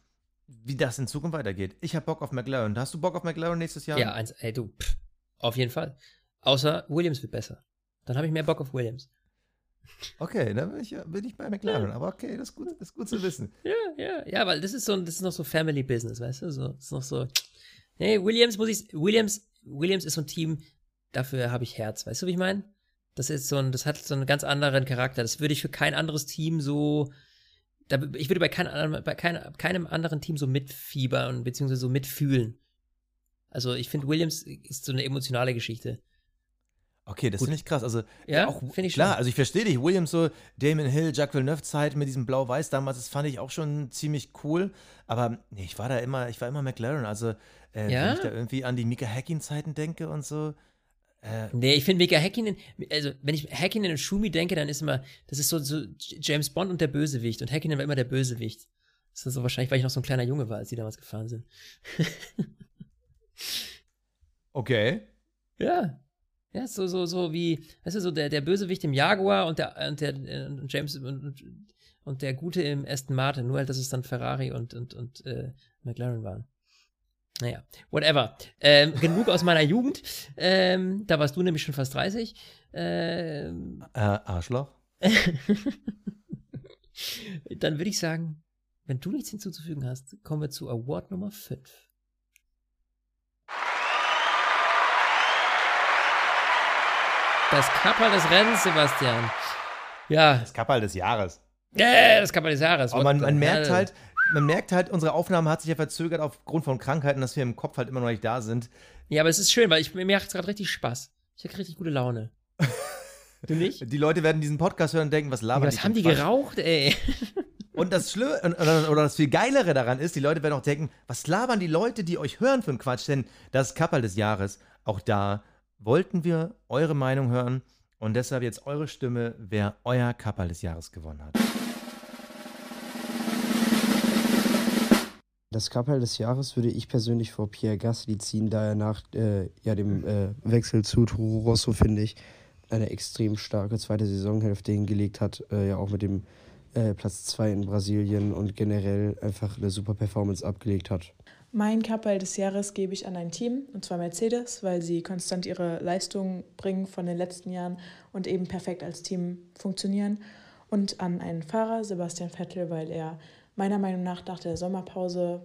wie das in Zukunft weitergeht. Ich habe Bock auf McLaren. Hast du Bock auf McLaren nächstes Jahr? Ja, eins, ey, du, pff, auf jeden Fall. Außer Williams wird besser. Dann habe ich mehr Bock auf Williams. Okay, dann bin ich, bin ich bei McLaren. Aber okay, das ist gut, das ist gut zu wissen. Ja, ja, ja, weil das ist so, ein- das ist noch so Family Business, weißt du? So, das ist noch so. Hey, Williams muss ich, Williams, Williams ist so ein Team, dafür habe ich Herz, weißt du, wie ich meine? Das ist so ein, das hat so einen ganz anderen Charakter. Das würde ich für kein anderes Team so, da, ich würde bei, kein, bei kein, keinem anderen Team so mitfiebern, beziehungsweise so mitfühlen. Also ich finde, Williams ist so eine emotionale Geschichte. Okay, das finde ich krass. Also, Ja, auch, ich Klar, schon. also ich verstehe dich. Williams so, Damon Hill, Jacques Villeneuve-Zeit mit diesem Blau-Weiß damals, das fand ich auch schon ziemlich cool. Aber nee, ich war da immer, ich war immer McLaren. Also, äh, Ja? wenn ich da irgendwie an die Mika Hacking-Zeiten denke und so. Äh, Nee, ich finde Mika Häkkinen, also wenn ich Häkkinen und Schumi denke, dann ist immer, das ist so, so James Bond und der Bösewicht und Häkkinen war immer der Bösewicht. Das ist so wahrscheinlich, weil ich noch so ein kleiner Junge war, als die damals gefahren sind. okay. Ja. Ja, so, so, so wie, weißt du, so der, der Bösewicht im Jaguar und der, und der und James und, und, und der Gute im Aston Martin, nur halt, dass es dann Ferrari und, und, und äh, McLaren waren. Naja, whatever. Ähm, genug aus meiner Jugend. Ähm, da warst du nämlich schon fast 30. Ähm, äh, Arschloch. Dann würde ich sagen, wenn du nichts hinzuzufügen hast, kommen wir zu Award Nummer 5. Das Kapperl des Rennens, Sebastian. Ja. Das Kapperl des Jahres. Ja, das Kapperl des Jahres. Aber man, man merkt halt, man merkt halt, unsere Aufnahme hat sich ja verzögert aufgrund von Krankheiten, dass wir im Kopf halt immer noch nicht da sind. Ja, aber es ist schön, weil ich, mir macht es gerade richtig Spaß. Ich habe richtig gute Laune. Du nicht? Die Leute werden diesen Podcast hören und denken, was labern Was die haben für die geraucht, ey? Und das Schlimme, oder, oder das viel Geilere daran ist, die Leute werden auch denken, was labern die Leute, die euch hören für einen Quatsch? Denn das Kapperl des Jahres, auch da wollten wir eure Meinung hören und deshalb jetzt eure Stimme, wer euer Kapperl des Jahres gewonnen hat. Das Kapell des Jahres würde ich persönlich vor Pierre Gasly ziehen, da er nach äh, ja, dem äh, Wechsel zu Toro Rosso, finde ich, eine extrem starke zweite Saisonhälfte hingelegt hat. Äh, ja, auch mit dem äh, Platz 2 in Brasilien und generell einfach eine super Performance abgelegt hat. Mein Kapperl des Jahres gebe ich an ein Team, und zwar Mercedes, weil sie konstant ihre Leistung bringen von den letzten Jahren und eben perfekt als Team funktionieren. Und an einen Fahrer, Sebastian Vettel, weil er meiner Meinung nach nach der Sommerpause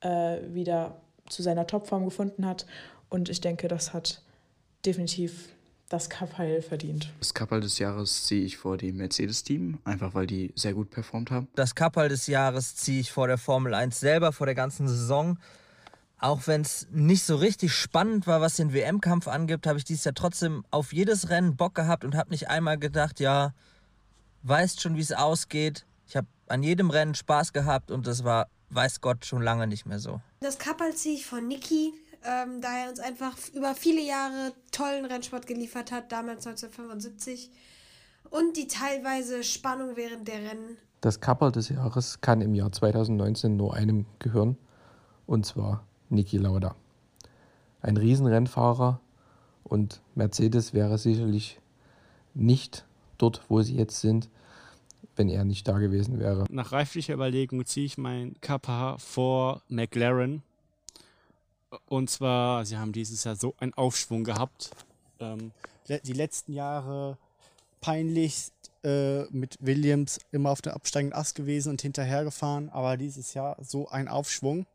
äh, wieder zu seiner Topform gefunden hat. Und ich denke, das hat definitiv das Kapperl verdient. Das Kapperl des Jahres ziehe ich vor dem Mercedes-Team, einfach weil die sehr gut performt haben. Das Kapperl des Jahres ziehe ich vor der Formel 1 selber, vor der ganzen Saison. Auch wenn es nicht so richtig spannend war, was den WM-Kampf angibt, habe ich dieses Jahr trotzdem auf jedes Rennen Bock gehabt und habe nicht einmal gedacht, ja, weißt schon, wie es ausgeht. An jedem Rennen Spaß gehabt und das war, weiß Gott, schon lange nicht mehr so. Das Kapperl ziehe ich von Niki, ähm, da er uns einfach über viele Jahre tollen Rennsport geliefert hat, damals 1975. Und die teilweise Spannung während der Rennen. Das Kapperl des Jahres kann im Jahr 2019 nur einem gehören, und zwar Niki Lauda. Ein Riesenrennfahrer und Mercedes wäre sicherlich nicht dort, wo sie jetzt sind, wenn er nicht da gewesen wäre. Nach reiflicher Überlegung ziehe ich mein Kappa vor McLaren. Und zwar, sie haben dieses Jahr so einen Aufschwung gehabt. Ähm, die letzten Jahre peinlichst äh, mit Williams immer auf der absteigenden Ast gewesen und hinterhergefahren. Aber dieses Jahr so ein Aufschwung.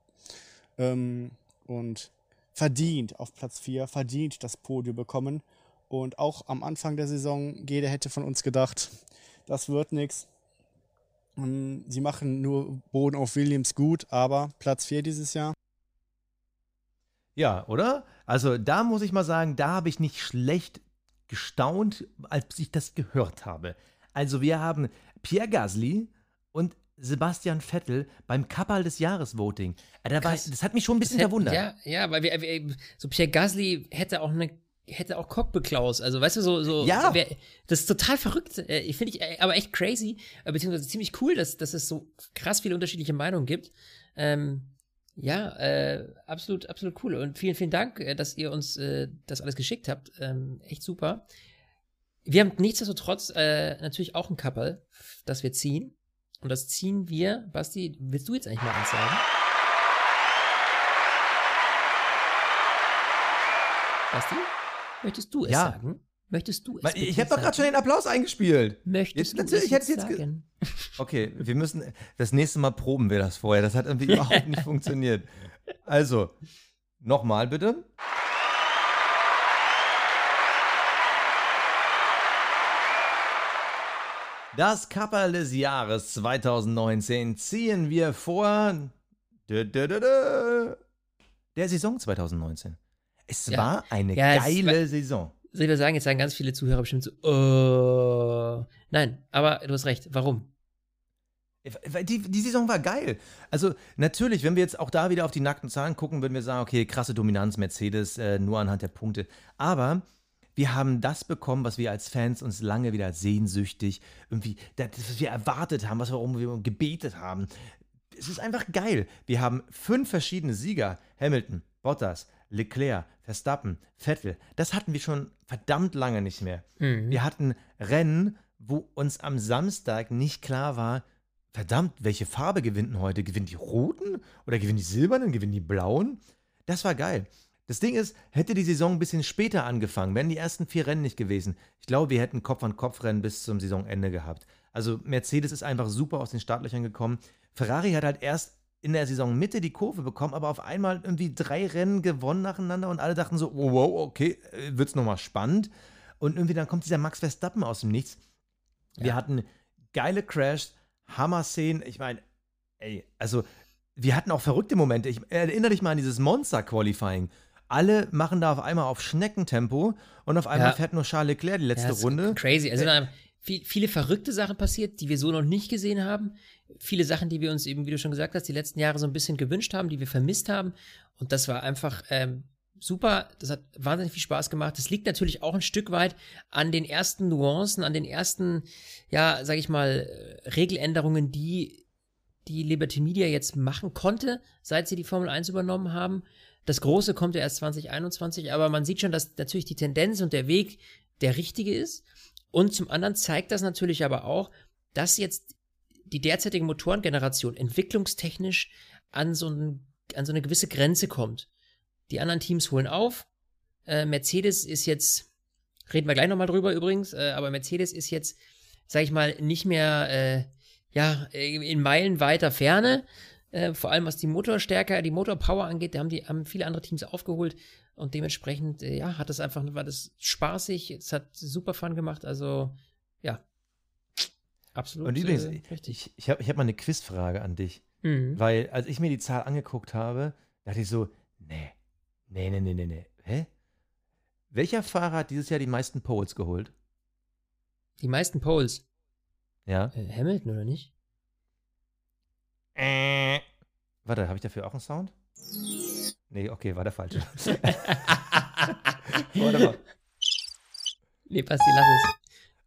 Ähm, und verdient auf Platz 4, verdient das Podium bekommen. Und auch am Anfang der Saison, jeder hätte von uns gedacht, das wird nichts. Ähm, Sie machen nur Boden auf Williams gut, aber Platz 4 dieses Jahr. Ja, oder? Also da muss ich mal sagen, da habe ich nicht schlecht gestaunt, als ich das gehört habe. Also wir haben Pierre Gasly und Sebastian Vettel beim Kapperl des Jahres Voting. Äh, Da war, das hat mich schon ein bisschen Das hätte- verwundert. Ja, ja, weil wir, wir so Pierre Gasly hätte auch eine hätte auch Cockbeklaus, also weißt du so so Ja. wer, das ist total verrückt, äh, ich finde ich äh, aber echt crazy, äh, beziehungsweise ziemlich cool, dass dass es so krass viele unterschiedliche Meinungen gibt. Ähm, ja, äh, absolut, absolut cool. Und vielen, vielen Dank, dass ihr uns äh, das alles geschickt habt. Ähm, echt super. Wir haben nichtsdestotrotz äh, natürlich auch ein Couple, das wir ziehen. Und das ziehen wir, Basti, willst du jetzt eigentlich mal eins sagen? Basti, möchtest du es Ja. sagen? Möchtest du es Ich habe doch gerade schon den? Applaus eingespielt. Möchtest Jetzt, du natürlich, es ich hätte jetzt jetzt ge- sagen? Okay, wir müssen, das nächste Mal proben wir das vorher. Das hat irgendwie überhaupt nicht funktioniert. Also, nochmal bitte. Das Kapperl des Jahres 2019 ziehen wir vor der Saison 2019. Es Ja. war eine Ja, geile war- Saison. Soll ich mal sagen, jetzt sagen ganz viele Zuhörer bestimmt so, äh, nein, aber du hast recht. Warum? Weil Die, die Saison war geil. Also natürlich, wenn wir jetzt auch da wieder auf die nackten Zahlen gucken, würden wir sagen, okay, krasse Dominanz Mercedes, äh, nur anhand der Punkte. Aber wir haben das bekommen, was wir als Fans uns lange wieder sehnsüchtig, irgendwie, das, was wir erwartet haben, was wir, worum wir gebetet haben. Es ist einfach geil. Wir haben fünf verschiedene Sieger. Hamilton, Bottas, Leclerc, Verstappen, Vettel. Das hatten wir schon verdammt lange nicht mehr. Mhm. Wir hatten Rennen, wo uns am Samstag nicht klar war, verdammt, welche Farbe gewinnt denn heute? Gewinnen die roten oder gewinnen die silbernen, gewinnen die blauen? Das war geil. Das Ding ist, hätte die Saison ein bisschen später angefangen, wären die ersten vier Rennen nicht gewesen. Ich glaube, wir hätten Kopf-an-Kopf-Rennen bis zum Saisonende gehabt. Also Mercedes ist einfach super aus den Startlöchern gekommen. Ferrari hat halt erst in der Saisonmitte die Kurve bekommen, aber auf einmal irgendwie drei Rennen gewonnen nacheinander und alle dachten so, wow, wow, okay, äh, wird's nochmal spannend. Und irgendwie dann kommt dieser Max Verstappen aus dem Nichts. Wir Ja. hatten geile Crashs, Hammer-Szenen. Ich meine, ey, also wir hatten auch verrückte Momente. Ich erinnere dich mal an dieses Monster-Qualifying. Alle machen da auf einmal auf Schneckentempo und auf einmal Ja. fährt nur Charles Leclerc die letzte Ja, Runde. Crazy. Also Äh, viel, viele verrückte Sachen passiert, die wir so noch nicht gesehen haben. Viele Sachen, die wir uns eben, wie du schon gesagt hast, die letzten Jahre so ein bisschen gewünscht haben, die wir vermisst haben. Und das war einfach ähm, super. Das hat wahnsinnig viel Spaß gemacht. Das liegt natürlich auch ein Stück weit an den ersten Nuancen, an den ersten, ja, sag ich mal, äh, Regeländerungen, die die Liberty Media jetzt machen konnte, seit sie die Formel 1 übernommen haben. Das Große kommt ja erst 2021, aber man sieht schon, dass natürlich die Tendenz und der Weg der richtige ist. Und zum anderen zeigt das natürlich aber auch, dass jetzt die derzeitige Motorengeneration entwicklungstechnisch an so, ein, an so eine gewisse Grenze kommt. Die anderen Teams holen auf. Äh, Mercedes ist jetzt, reden wir gleich nochmal drüber übrigens, äh, aber Mercedes ist jetzt, sag ich mal, nicht mehr, äh, ja, in Meilen weiter Ferne. Äh, vor allem was die Motorstärke, die Motorpower angeht, da haben die haben viele andere Teams aufgeholt und dementsprechend, äh, ja, hat das einfach, war das spaßig, es hat super Fun gemacht, also ja, absolut. Und übrigens, äh, ich, ich habe ich hab mal eine Quizfrage an dich. Mhm. Weil, als ich mir die Zahl angeguckt habe, dachte ich so, nee, nee, nee, nee, nee, nee. Hä? Welcher Fahrer hat dieses Jahr die meisten Poles geholt? Die meisten Poles. Ja. Äh, Hamilton oder nicht? Äh. Warte, habe ich dafür auch einen Sound? Nee, okay, war der falsche. Warte mal. Nee, Basti, lass es.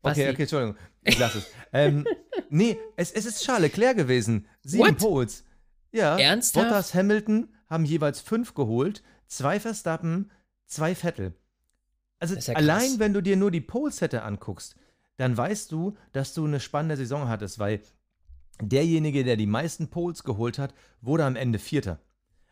Basti. Okay, okay, Entschuldigung. Ich lasse es. ähm, nee, es, es ist Charles Leclerc gewesen. Sieben What? Poles. Ja. Ernsthaft? Bottas, Hamilton haben jeweils fünf geholt. Zwei Verstappen, zwei Vettel. Also ja allein, wenn du dir nur die Pole-Sette anguckst, dann weißt du, dass du eine spannende Saison hattest, weil derjenige, der die meisten Poles geholt hat, wurde am Ende Vierter.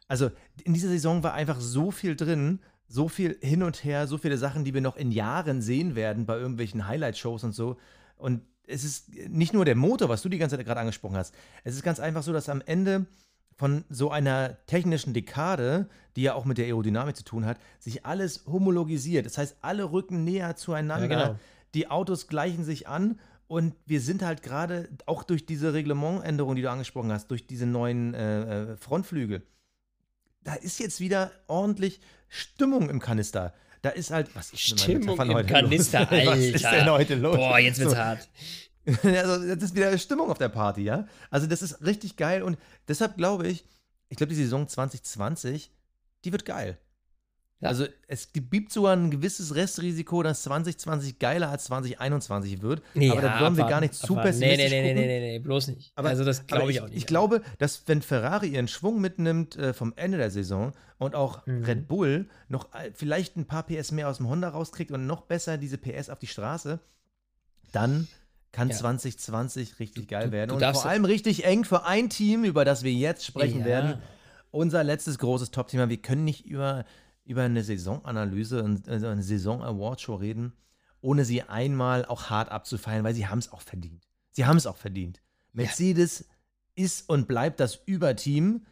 Also in dieser Saison war einfach so viel drin, so viel hin und her, so viele Sachen, die wir noch in Jahren sehen werden bei irgendwelchen Highlight-Shows und so. Und es ist nicht nur der Motor, was du die ganze Zeit gerade angesprochen hast. Es ist ganz einfach so, dass am Ende von so einer technischen Dekade, die ja auch mit der Aerodynamik zu tun hat, sich alles homologisiert. Das heißt, alle rücken näher zueinander. Ja, genau. Die Autos gleichen sich an und wir sind halt gerade auch durch diese Reglementänderung, die du angesprochen hast, durch diese neuen äh, äh, Frontflügel, da ist jetzt wieder ordentlich Stimmung im Kanister. Da ist halt, was ist Stimmung im heute Kanister, los? Alter. Was ist denn heute los? Boah, jetzt wird's So. hart. Also, das ist wieder Stimmung auf der Party, ja? Also, das ist richtig geil und deshalb glaube ich, ich glaube, die Saison 2020, die wird geil. Ja. Also, es gibt sogar ein gewisses Restrisiko, dass 2020 geiler als 2021 wird. Nee, aber da ja, wollen wir gar nicht zu. Nee, pessimistisch nee, nee, nee, gucken. nee, nee, bloß nicht. Aber, also das glaube ich auch nicht. Ich glaube, dass wenn Ferrari ihren Schwung mitnimmt äh, vom Ende der Saison und auch Mhm. Red Bull noch äh, vielleicht ein paar PS mehr aus dem Honda rauskriegt und noch besser diese PS auf die Straße, dann kann Ja. 2020 richtig geil du- werden. du und darfst- vor allem richtig eng für ein Team, über das wir jetzt sprechen Ja. werden. Unser letztes großes Top-Thema. Wir können nicht über, über eine Saisonanalyse also eine Saison-Award-Show reden, ohne sie einmal auch hart abzufeiern, weil sie haben es auch verdient. Sie haben es auch verdient. Mercedes ist und bleibt das Überteam.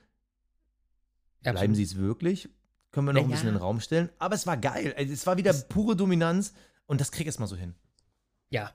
Bleiben Absolut. sie es wirklich? Können wir noch Na ein bisschen ja. in den Raum stellen. Aber es war geil. Also Es war wieder pure Dominanz und das krieg ich mal so hin. Ja,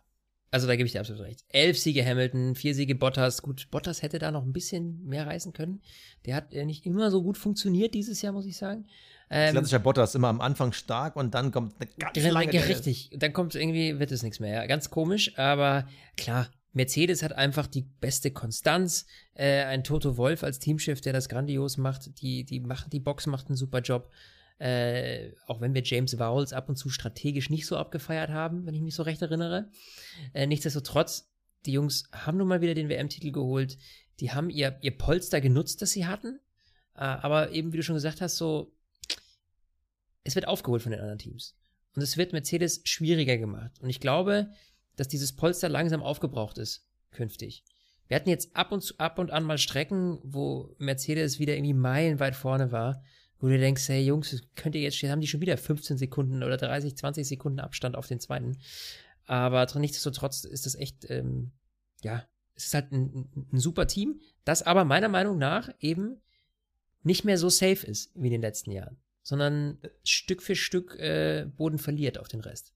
also da gebe ich dir absolut recht. Elf Siege Hamilton, vier Siege Bottas. Gut, Bottas hätte da noch ein bisschen mehr reißen können. Der hat äh, nicht immer so gut funktioniert dieses Jahr, muss ich sagen. Ähm, Klassischer Bottas, immer am Anfang stark und dann kommt eine ganz Ge- lange. Richtig. Dann kommt irgendwie, wird es nichts mehr. Ja. Ganz komisch, aber klar, Mercedes hat einfach die beste Konstanz. Äh, ein Toto Wolf als Teamchef, der das grandios macht. Die, die, macht, die Box macht einen super Job. Äh, auch wenn wir James Vowles ab und zu strategisch nicht so abgefeiert haben, wenn ich mich so recht erinnere. Äh, nichtsdestotrotz, die Jungs haben nun mal wieder den WM-Titel geholt. Die haben ihr, ihr Polster genutzt, das sie hatten. Äh, aber eben, wie du schon gesagt hast, so, es wird aufgeholt von den anderen Teams. Und es wird Mercedes schwieriger gemacht. Und ich glaube, dass dieses Polster langsam aufgebraucht ist, künftig. Wir hatten jetzt ab und, zu, ab und an mal Strecken, wo Mercedes wieder irgendwie meilenweit vorne war, wo du denkst, hey Jungs, das könnt ihr jetzt, haben die schon wieder 15 Sekunden oder 30, 20 Sekunden Abstand auf den zweiten. Aber nichtsdestotrotz ist das echt, ähm, ja, es ist halt ein, ein, ein super Team, das aber meiner Meinung nach eben nicht mehr so safe ist wie in den letzten Jahren, sondern Stück für Stück äh, Boden verliert auf den Rest.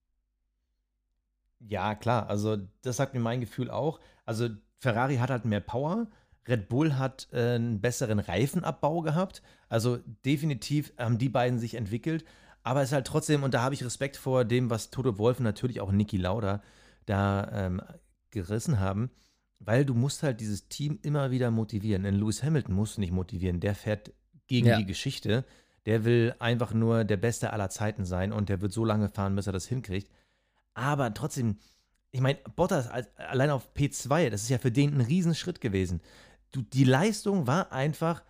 Ja, klar. Also, das sagt mir mein Gefühl auch. Also, Ferrari hat halt mehr Power. Red Bull hat äh, einen besseren Reifenabbau gehabt. Also, definitiv haben die beiden sich entwickelt. Aber es ist halt trotzdem, und da habe ich Respekt vor dem, was Toto Wolf und natürlich auch Niki Lauda da ähm, gerissen haben, weil du musst halt dieses Team immer wieder motivieren. In Lewis Hamilton musst du nicht motivieren. Der fährt gegen Ja. die Geschichte. Der will einfach nur der Beste aller Zeiten sein und der wird so lange fahren, bis er das hinkriegt. Aber trotzdem, ich meine, Bottas als, allein auf P2, das ist ja für den ein Riesenschritt gewesen. Du, die Leistung war einfach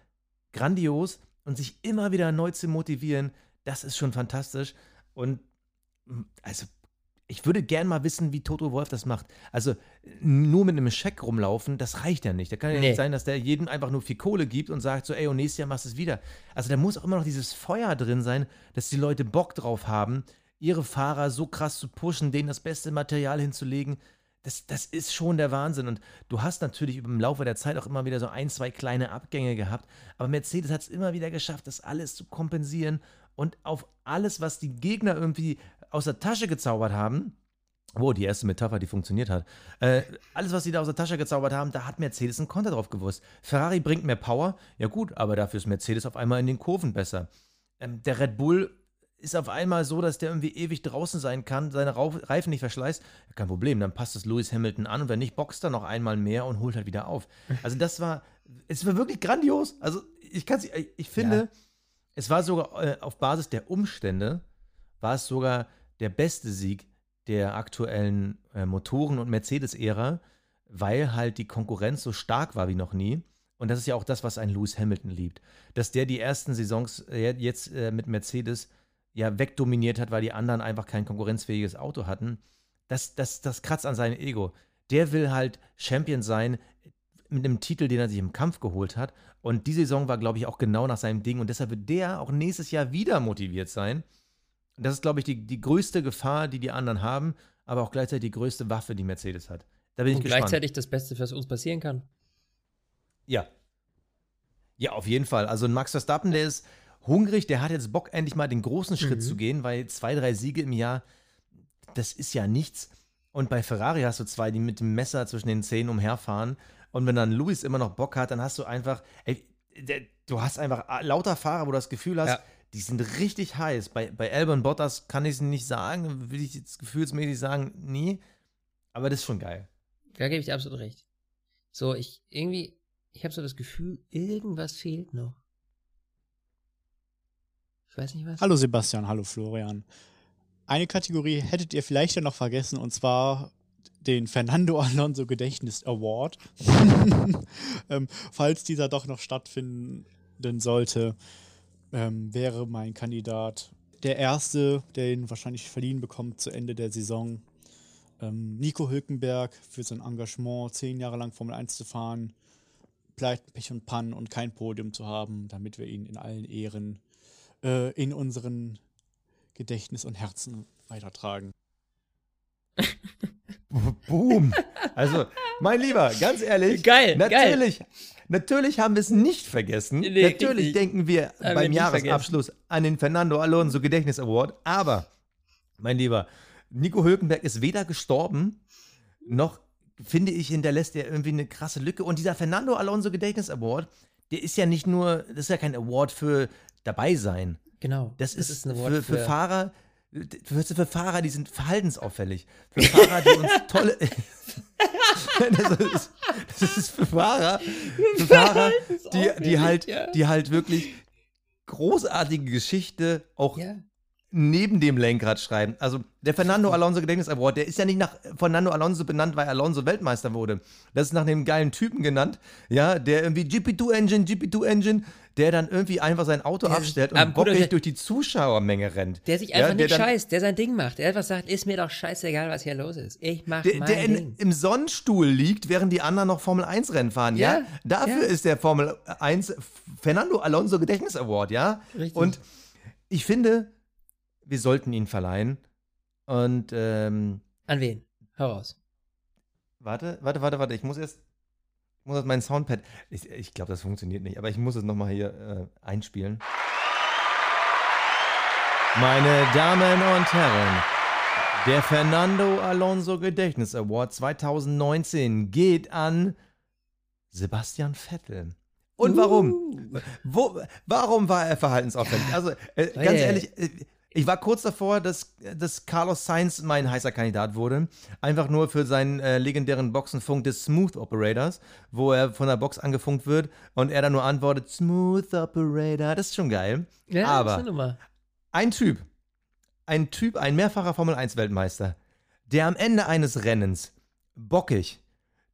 grandios und sich immer wieder neu zu motivieren, das ist schon fantastisch. Und mm, also, ich würde gern mal wissen, wie Toto Wolf das macht. Also, nur mit einem Scheck rumlaufen, das reicht ja nicht. Da kann ja Nee. nicht sein, dass der jedem einfach nur viel Kohle gibt und sagt so, ey, und nächstes Jahr machst du es wieder. Also, da muss auch immer noch dieses Feuer drin sein, dass die Leute Bock drauf haben, ihre Fahrer so krass zu pushen, denen das beste Material hinzulegen. Das, das ist schon der Wahnsinn. Und du hast natürlich im Laufe der Zeit auch immer wieder so ein, zwei kleine Abgänge gehabt. Aber Mercedes hat es immer wieder geschafft, das alles zu kompensieren und auf alles, was die Gegner irgendwie aus der Tasche gezaubert haben, Oh, die erste Metapher, die funktioniert hat. Äh, alles, was sie da aus der Tasche gezaubert haben, da hat Mercedes einen Konter drauf gewusst. Ferrari bringt mehr Power, ja gut, aber dafür ist Mercedes auf einmal in den Kurven besser. Ähm, der Red Bull ist auf einmal so, dass der irgendwie ewig draußen sein kann, seine Reifen nicht verschleißt. Kein Problem, dann passt es Lewis Hamilton an und wenn nicht, boxt er noch einmal mehr und holt halt wieder auf. Also das war, es war wirklich grandios. Also ich kann ich finde, Ja. es war sogar äh, auf Basis der Umstände, war es sogar der beste Sieg der aktuellen äh, Motoren- und Mercedes-Ära, weil halt die Konkurrenz so stark war wie noch nie. Und das ist ja auch das, was ein Lewis Hamilton liebt. Dass der die ersten Saisons äh, jetzt mit Mercedes ja wegdominiert hat, weil die anderen einfach kein konkurrenzfähiges Auto hatten. Das, das, das kratzt an seinem Ego. Der will halt Champion sein mit einem Titel, den er sich im Kampf geholt hat. Und die Saison war, glaube ich, auch genau nach seinem Ding. Und deshalb wird der auch nächstes Jahr wieder motiviert sein. Das ist, glaube ich, die, die größte Gefahr, die die anderen haben, aber auch gleichzeitig die größte Waffe, die Mercedes hat. Da bin ich Und gespannt. gleichzeitig das Beste, was uns passieren kann. Ja. Ja, auf jeden Fall. Also ein Max Verstappen, der ist hungrig, der hat jetzt Bock, endlich mal den großen Schritt Mhm. zu gehen, weil zwei, drei Siege im Jahr, das ist ja nichts. Und bei Ferrari hast du zwei, die mit dem Messer zwischen den Zähnen umherfahren. Und wenn dann Luis immer noch Bock hat, dann hast du einfach, ey, der, du hast einfach lauter Fahrer, wo du das Gefühl hast, Ja. die sind richtig heiß. Bei, bei Albon Bottas kann ich es nicht sagen, will ich jetzt gefühlsmäßig sagen, nie. Aber das ist schon geil. Da gebe ich dir absolut recht. So, ich irgendwie, ich habe so das Gefühl, irgendwas fehlt noch. Ich weiß nicht was. Hallo Sebastian, hallo Florian. Eine Kategorie hättet ihr vielleicht ja noch vergessen, und zwar den Fernando Alonso Gedächtnis Award. ähm, falls dieser doch noch stattfinden sollte, ähm, wäre mein Kandidat der erste, der ihn wahrscheinlich verliehen bekommt zu Ende der Saison. Ähm, Nico Hülkenberg für sein Engagement, zehn Jahre lang Formel 1 zu fahren, Pleiten, Pech und Pannen und kein Podium zu haben, damit wir ihn in allen Ehren äh, in unseren Gedächtnis und Herzen weitertragen. Boom. Also, mein Lieber, ganz ehrlich. Geil, Natürlich, natürlich haben wir es nicht vergessen. Nee, natürlich richtig. denken wir beim Jahresabschluss an den Fernando Alonso Gedächtnis Award. Aber, mein Lieber, Nico Hülkenberg ist weder gestorben, noch, finde ich, hinterlässt er irgendwie eine krasse Lücke. Und dieser Fernando Alonso Gedächtnis Award, der ist ja nicht nur, das ist ja kein Award für dabei sein. Genau. Das, ist, ein Award für, für Fahrer, für, Fahrer, die sind verhaltensauffällig. Für Fahrer, die uns tolle. das, ist, das ist für Fahrer, für Fahrer die, die, halt, die halt wirklich großartige Geschichte auch Ja. Neben dem Lenkrad schreiben. Also der Fernando Alonso Gedächtnis Award, der ist ja nicht nach Fernando Alonso benannt, weil Alonso Weltmeister wurde. Das ist nach dem geilen Typen genannt, ja, der irgendwie GP2 Engine, GP2 Engine, der dann irgendwie einfach sein Auto Der- abstellt und bockig durch die Zuschauermenge rennt. Der sich ja, einfach der nicht dann- scheißt, der sein Ding macht. Der einfach sagt, ist mir doch scheißegal, was hier los ist. Ich mach Der, mein der in, Ding. im Sonnenstuhl liegt, während die anderen noch Formel 1 Rennen fahren, ja? Ja, Dafür ja. ist der Formel 1 Fernando Alonso Gedächtnis Award, ja? Richtig. Und ich finde, wir sollten ihn verleihen. Und ähm, An wen? Hau raus. warte, warte, warte, warte, ich muss erst ich muss erst mein Soundpad. Ich, ich glaube, das funktioniert nicht, aber ich muss es nochmal hier äh, einspielen. Meine Damen und Herren, Der Fernando Alonso Gedächtnis Award 2019 geht an Sebastian Vettel. Und warum? Wo, warum war er verhaltensauffällig? Also, äh, ganz Hey. ehrlich, äh, ich war kurz davor, dass, dass Carlos Sainz mein heißer Kandidat wurde. Einfach nur für seinen äh, legendären Boxenfunk des Smooth Operators, wo er von der Box angefunkt wird und er dann nur antwortet, Smooth Operator. Das ist schon geil. Ja, Aber ein Typ, ein Typ, ein mehrfacher Formel-1-Weltmeister, der am Ende eines Rennens bockig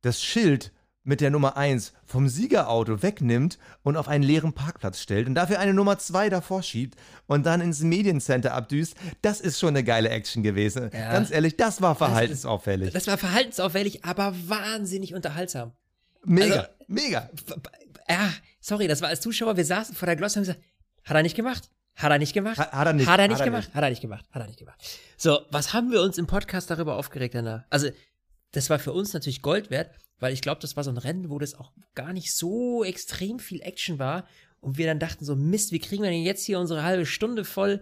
das Schild mit der Nummer 1 vom Siegerauto wegnimmt und auf einen leeren Parkplatz stellt und dafür eine Nummer 2 davor schiebt und dann ins Mediencenter abdüst, das ist schon eine geile Action gewesen. Ja. Ganz ehrlich, das war verhaltensauffällig. Das war verhaltensauffällig, aber wahnsinnig unterhaltsam. mega, also- mega. Ja, sorry, das war als Zuschauer, wir saßen vor der Glosse und haben gesagt, hat er nicht gemacht? Hat er nicht gemacht? Hat- hat er nicht, Hat er nicht hat er gemacht? nicht. Hat er nicht gemacht? Hat er nicht gemacht? So, was haben wir uns im Podcast darüber aufgeregt danach? Also, das war für uns natürlich Gold wert, weil ich glaube, das war so ein Rennen, wo das auch gar nicht so extrem viel Action war und wir dann dachten so, Mist, wie kriegen wir denn jetzt hier unsere halbe Stunde voll?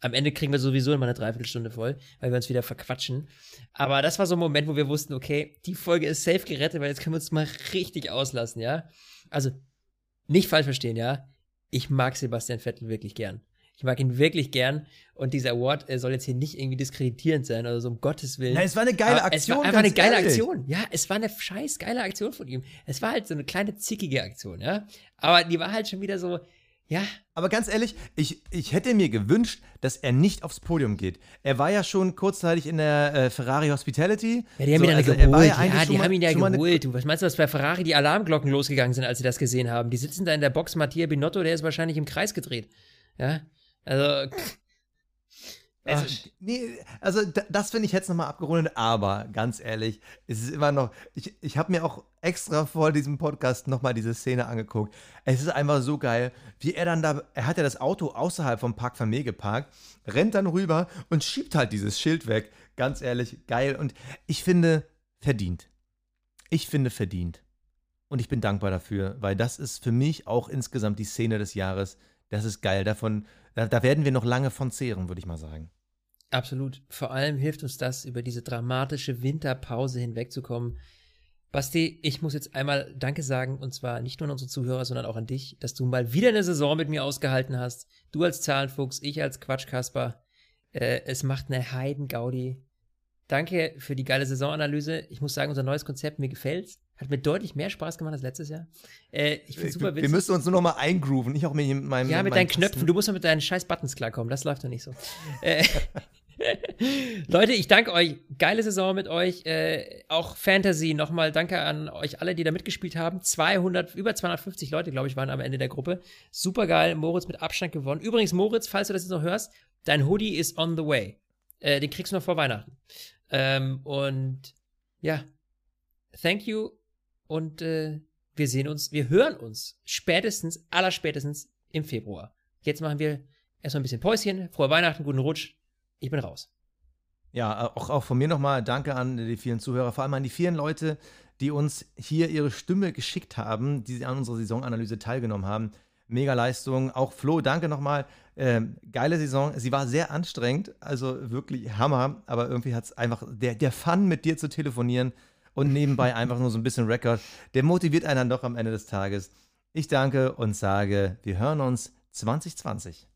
Am Ende kriegen wir sowieso immer eine Dreiviertelstunde voll, weil wir uns wieder verquatschen. Aber das war so ein Moment, wo wir wussten, okay, die Folge ist safe gerettet, weil jetzt können wir uns mal richtig auslassen, ja? Also, nicht falsch verstehen, ja? Ich mag Sebastian Vettel wirklich gern. Ich mag ihn wirklich gern und dieser Award äh, soll jetzt hier nicht irgendwie diskreditierend sein oder so, um Gottes Willen. Nein, es war eine geile Aber Es war Aktion, einfach eine geile ehrlich. Aktion. Ja, es war eine scheiß geile Aktion von ihm. Es war halt so eine kleine zickige Aktion, ja? Aber die war halt schon wieder so, ja, Aber ganz ehrlich, ich, ich hätte mir gewünscht, dass er nicht aufs Podium geht. Er war ja schon kurzzeitig in der äh, Ferrari Hospitality. Ja, die haben So, ihn dann also geholt. Ja, schon die mal- haben ihn ja geholt. Du, was meinst du, dass bei Ferrari die Alarmglocken losgegangen sind, als sie das gesehen haben? Die sitzen da in der Box. Mattia Binotto, der ist wahrscheinlich im Kreis gedreht. Ja, also. Also, ach, nee, also da- das finde ich jetzt nochmal abgerundet, aber ganz ehrlich, es ist immer noch, ich, ich habe mir auch extra vor diesem Podcast nochmal diese Szene angeguckt. Es ist einfach so geil, wie er dann da, er hat ja das Auto außerhalb vom Park Vermeer geparkt, rennt dann rüber und schiebt halt dieses Schild weg. Ganz ehrlich, geil und ich finde, verdient. Ich finde verdient. Und ich bin dankbar dafür, weil das ist für mich auch insgesamt die Szene des Jahres. Das ist geil. Davon, da, da werden wir noch lange von zehren, würde ich mal sagen. Absolut. Vor allem hilft uns das, über diese dramatische Winterpause hinwegzukommen. Basti, ich muss jetzt einmal Danke sagen, und zwar nicht nur an unsere Zuhörer, sondern auch an dich, dass du mal wieder eine Saison mit mir ausgehalten hast. Du als Zahlenfuchs, ich als Quatschkasper. Äh, es macht eine Heidengaudi. Danke für die geile Saisonanalyse. Ich muss sagen, unser neues Konzept, mir gefällt's. Hat mir deutlich mehr Spaß gemacht als letztes Jahr. Äh, ich finde super wir, witzig. wir müssen uns nur noch mal eingrooven. Ich auch mit meinem. Ja, mit meinem deinen Knöpfen. Kasten. Du musst mal mit deinen scheiß Buttons klarkommen. Das läuft doch nicht so. äh, Leute, ich danke euch. Geile Saison mit euch. Äh, auch Fantasy nochmal. Danke an euch alle, die da mitgespielt haben. 200, über 250 Leute, glaube ich, waren am Ende der Gruppe. Super geil. Moritz mit Abstand gewonnen. Übrigens, Moritz, falls du das jetzt noch hörst, dein Hoodie ist on the way. Äh, den kriegst du noch vor Weihnachten. Ähm, und ja, thank you. Und äh, wir sehen uns, wir hören uns spätestens, allerspätestens im Februar. Jetzt machen wir erstmal ein bisschen Päuschen. Frohe Weihnachten, guten Rutsch. Ich bin raus. Ja, auch, auch von mir nochmal danke an die vielen Zuhörer, vor allem an die vielen Leute, die uns hier ihre Stimme geschickt haben, die an unserer Saisonanalyse teilgenommen haben. Mega Leistung. Auch Flo, danke nochmal. Ähm, geile Saison. Sie war sehr anstrengend, also wirklich Hammer, aber irgendwie hat es einfach, der, der Fun mit dir zu telefonieren und nebenbei einfach nur so ein bisschen Record, der motiviert einen doch am Ende des Tages. Ich danke und sage, wir hören uns 2020.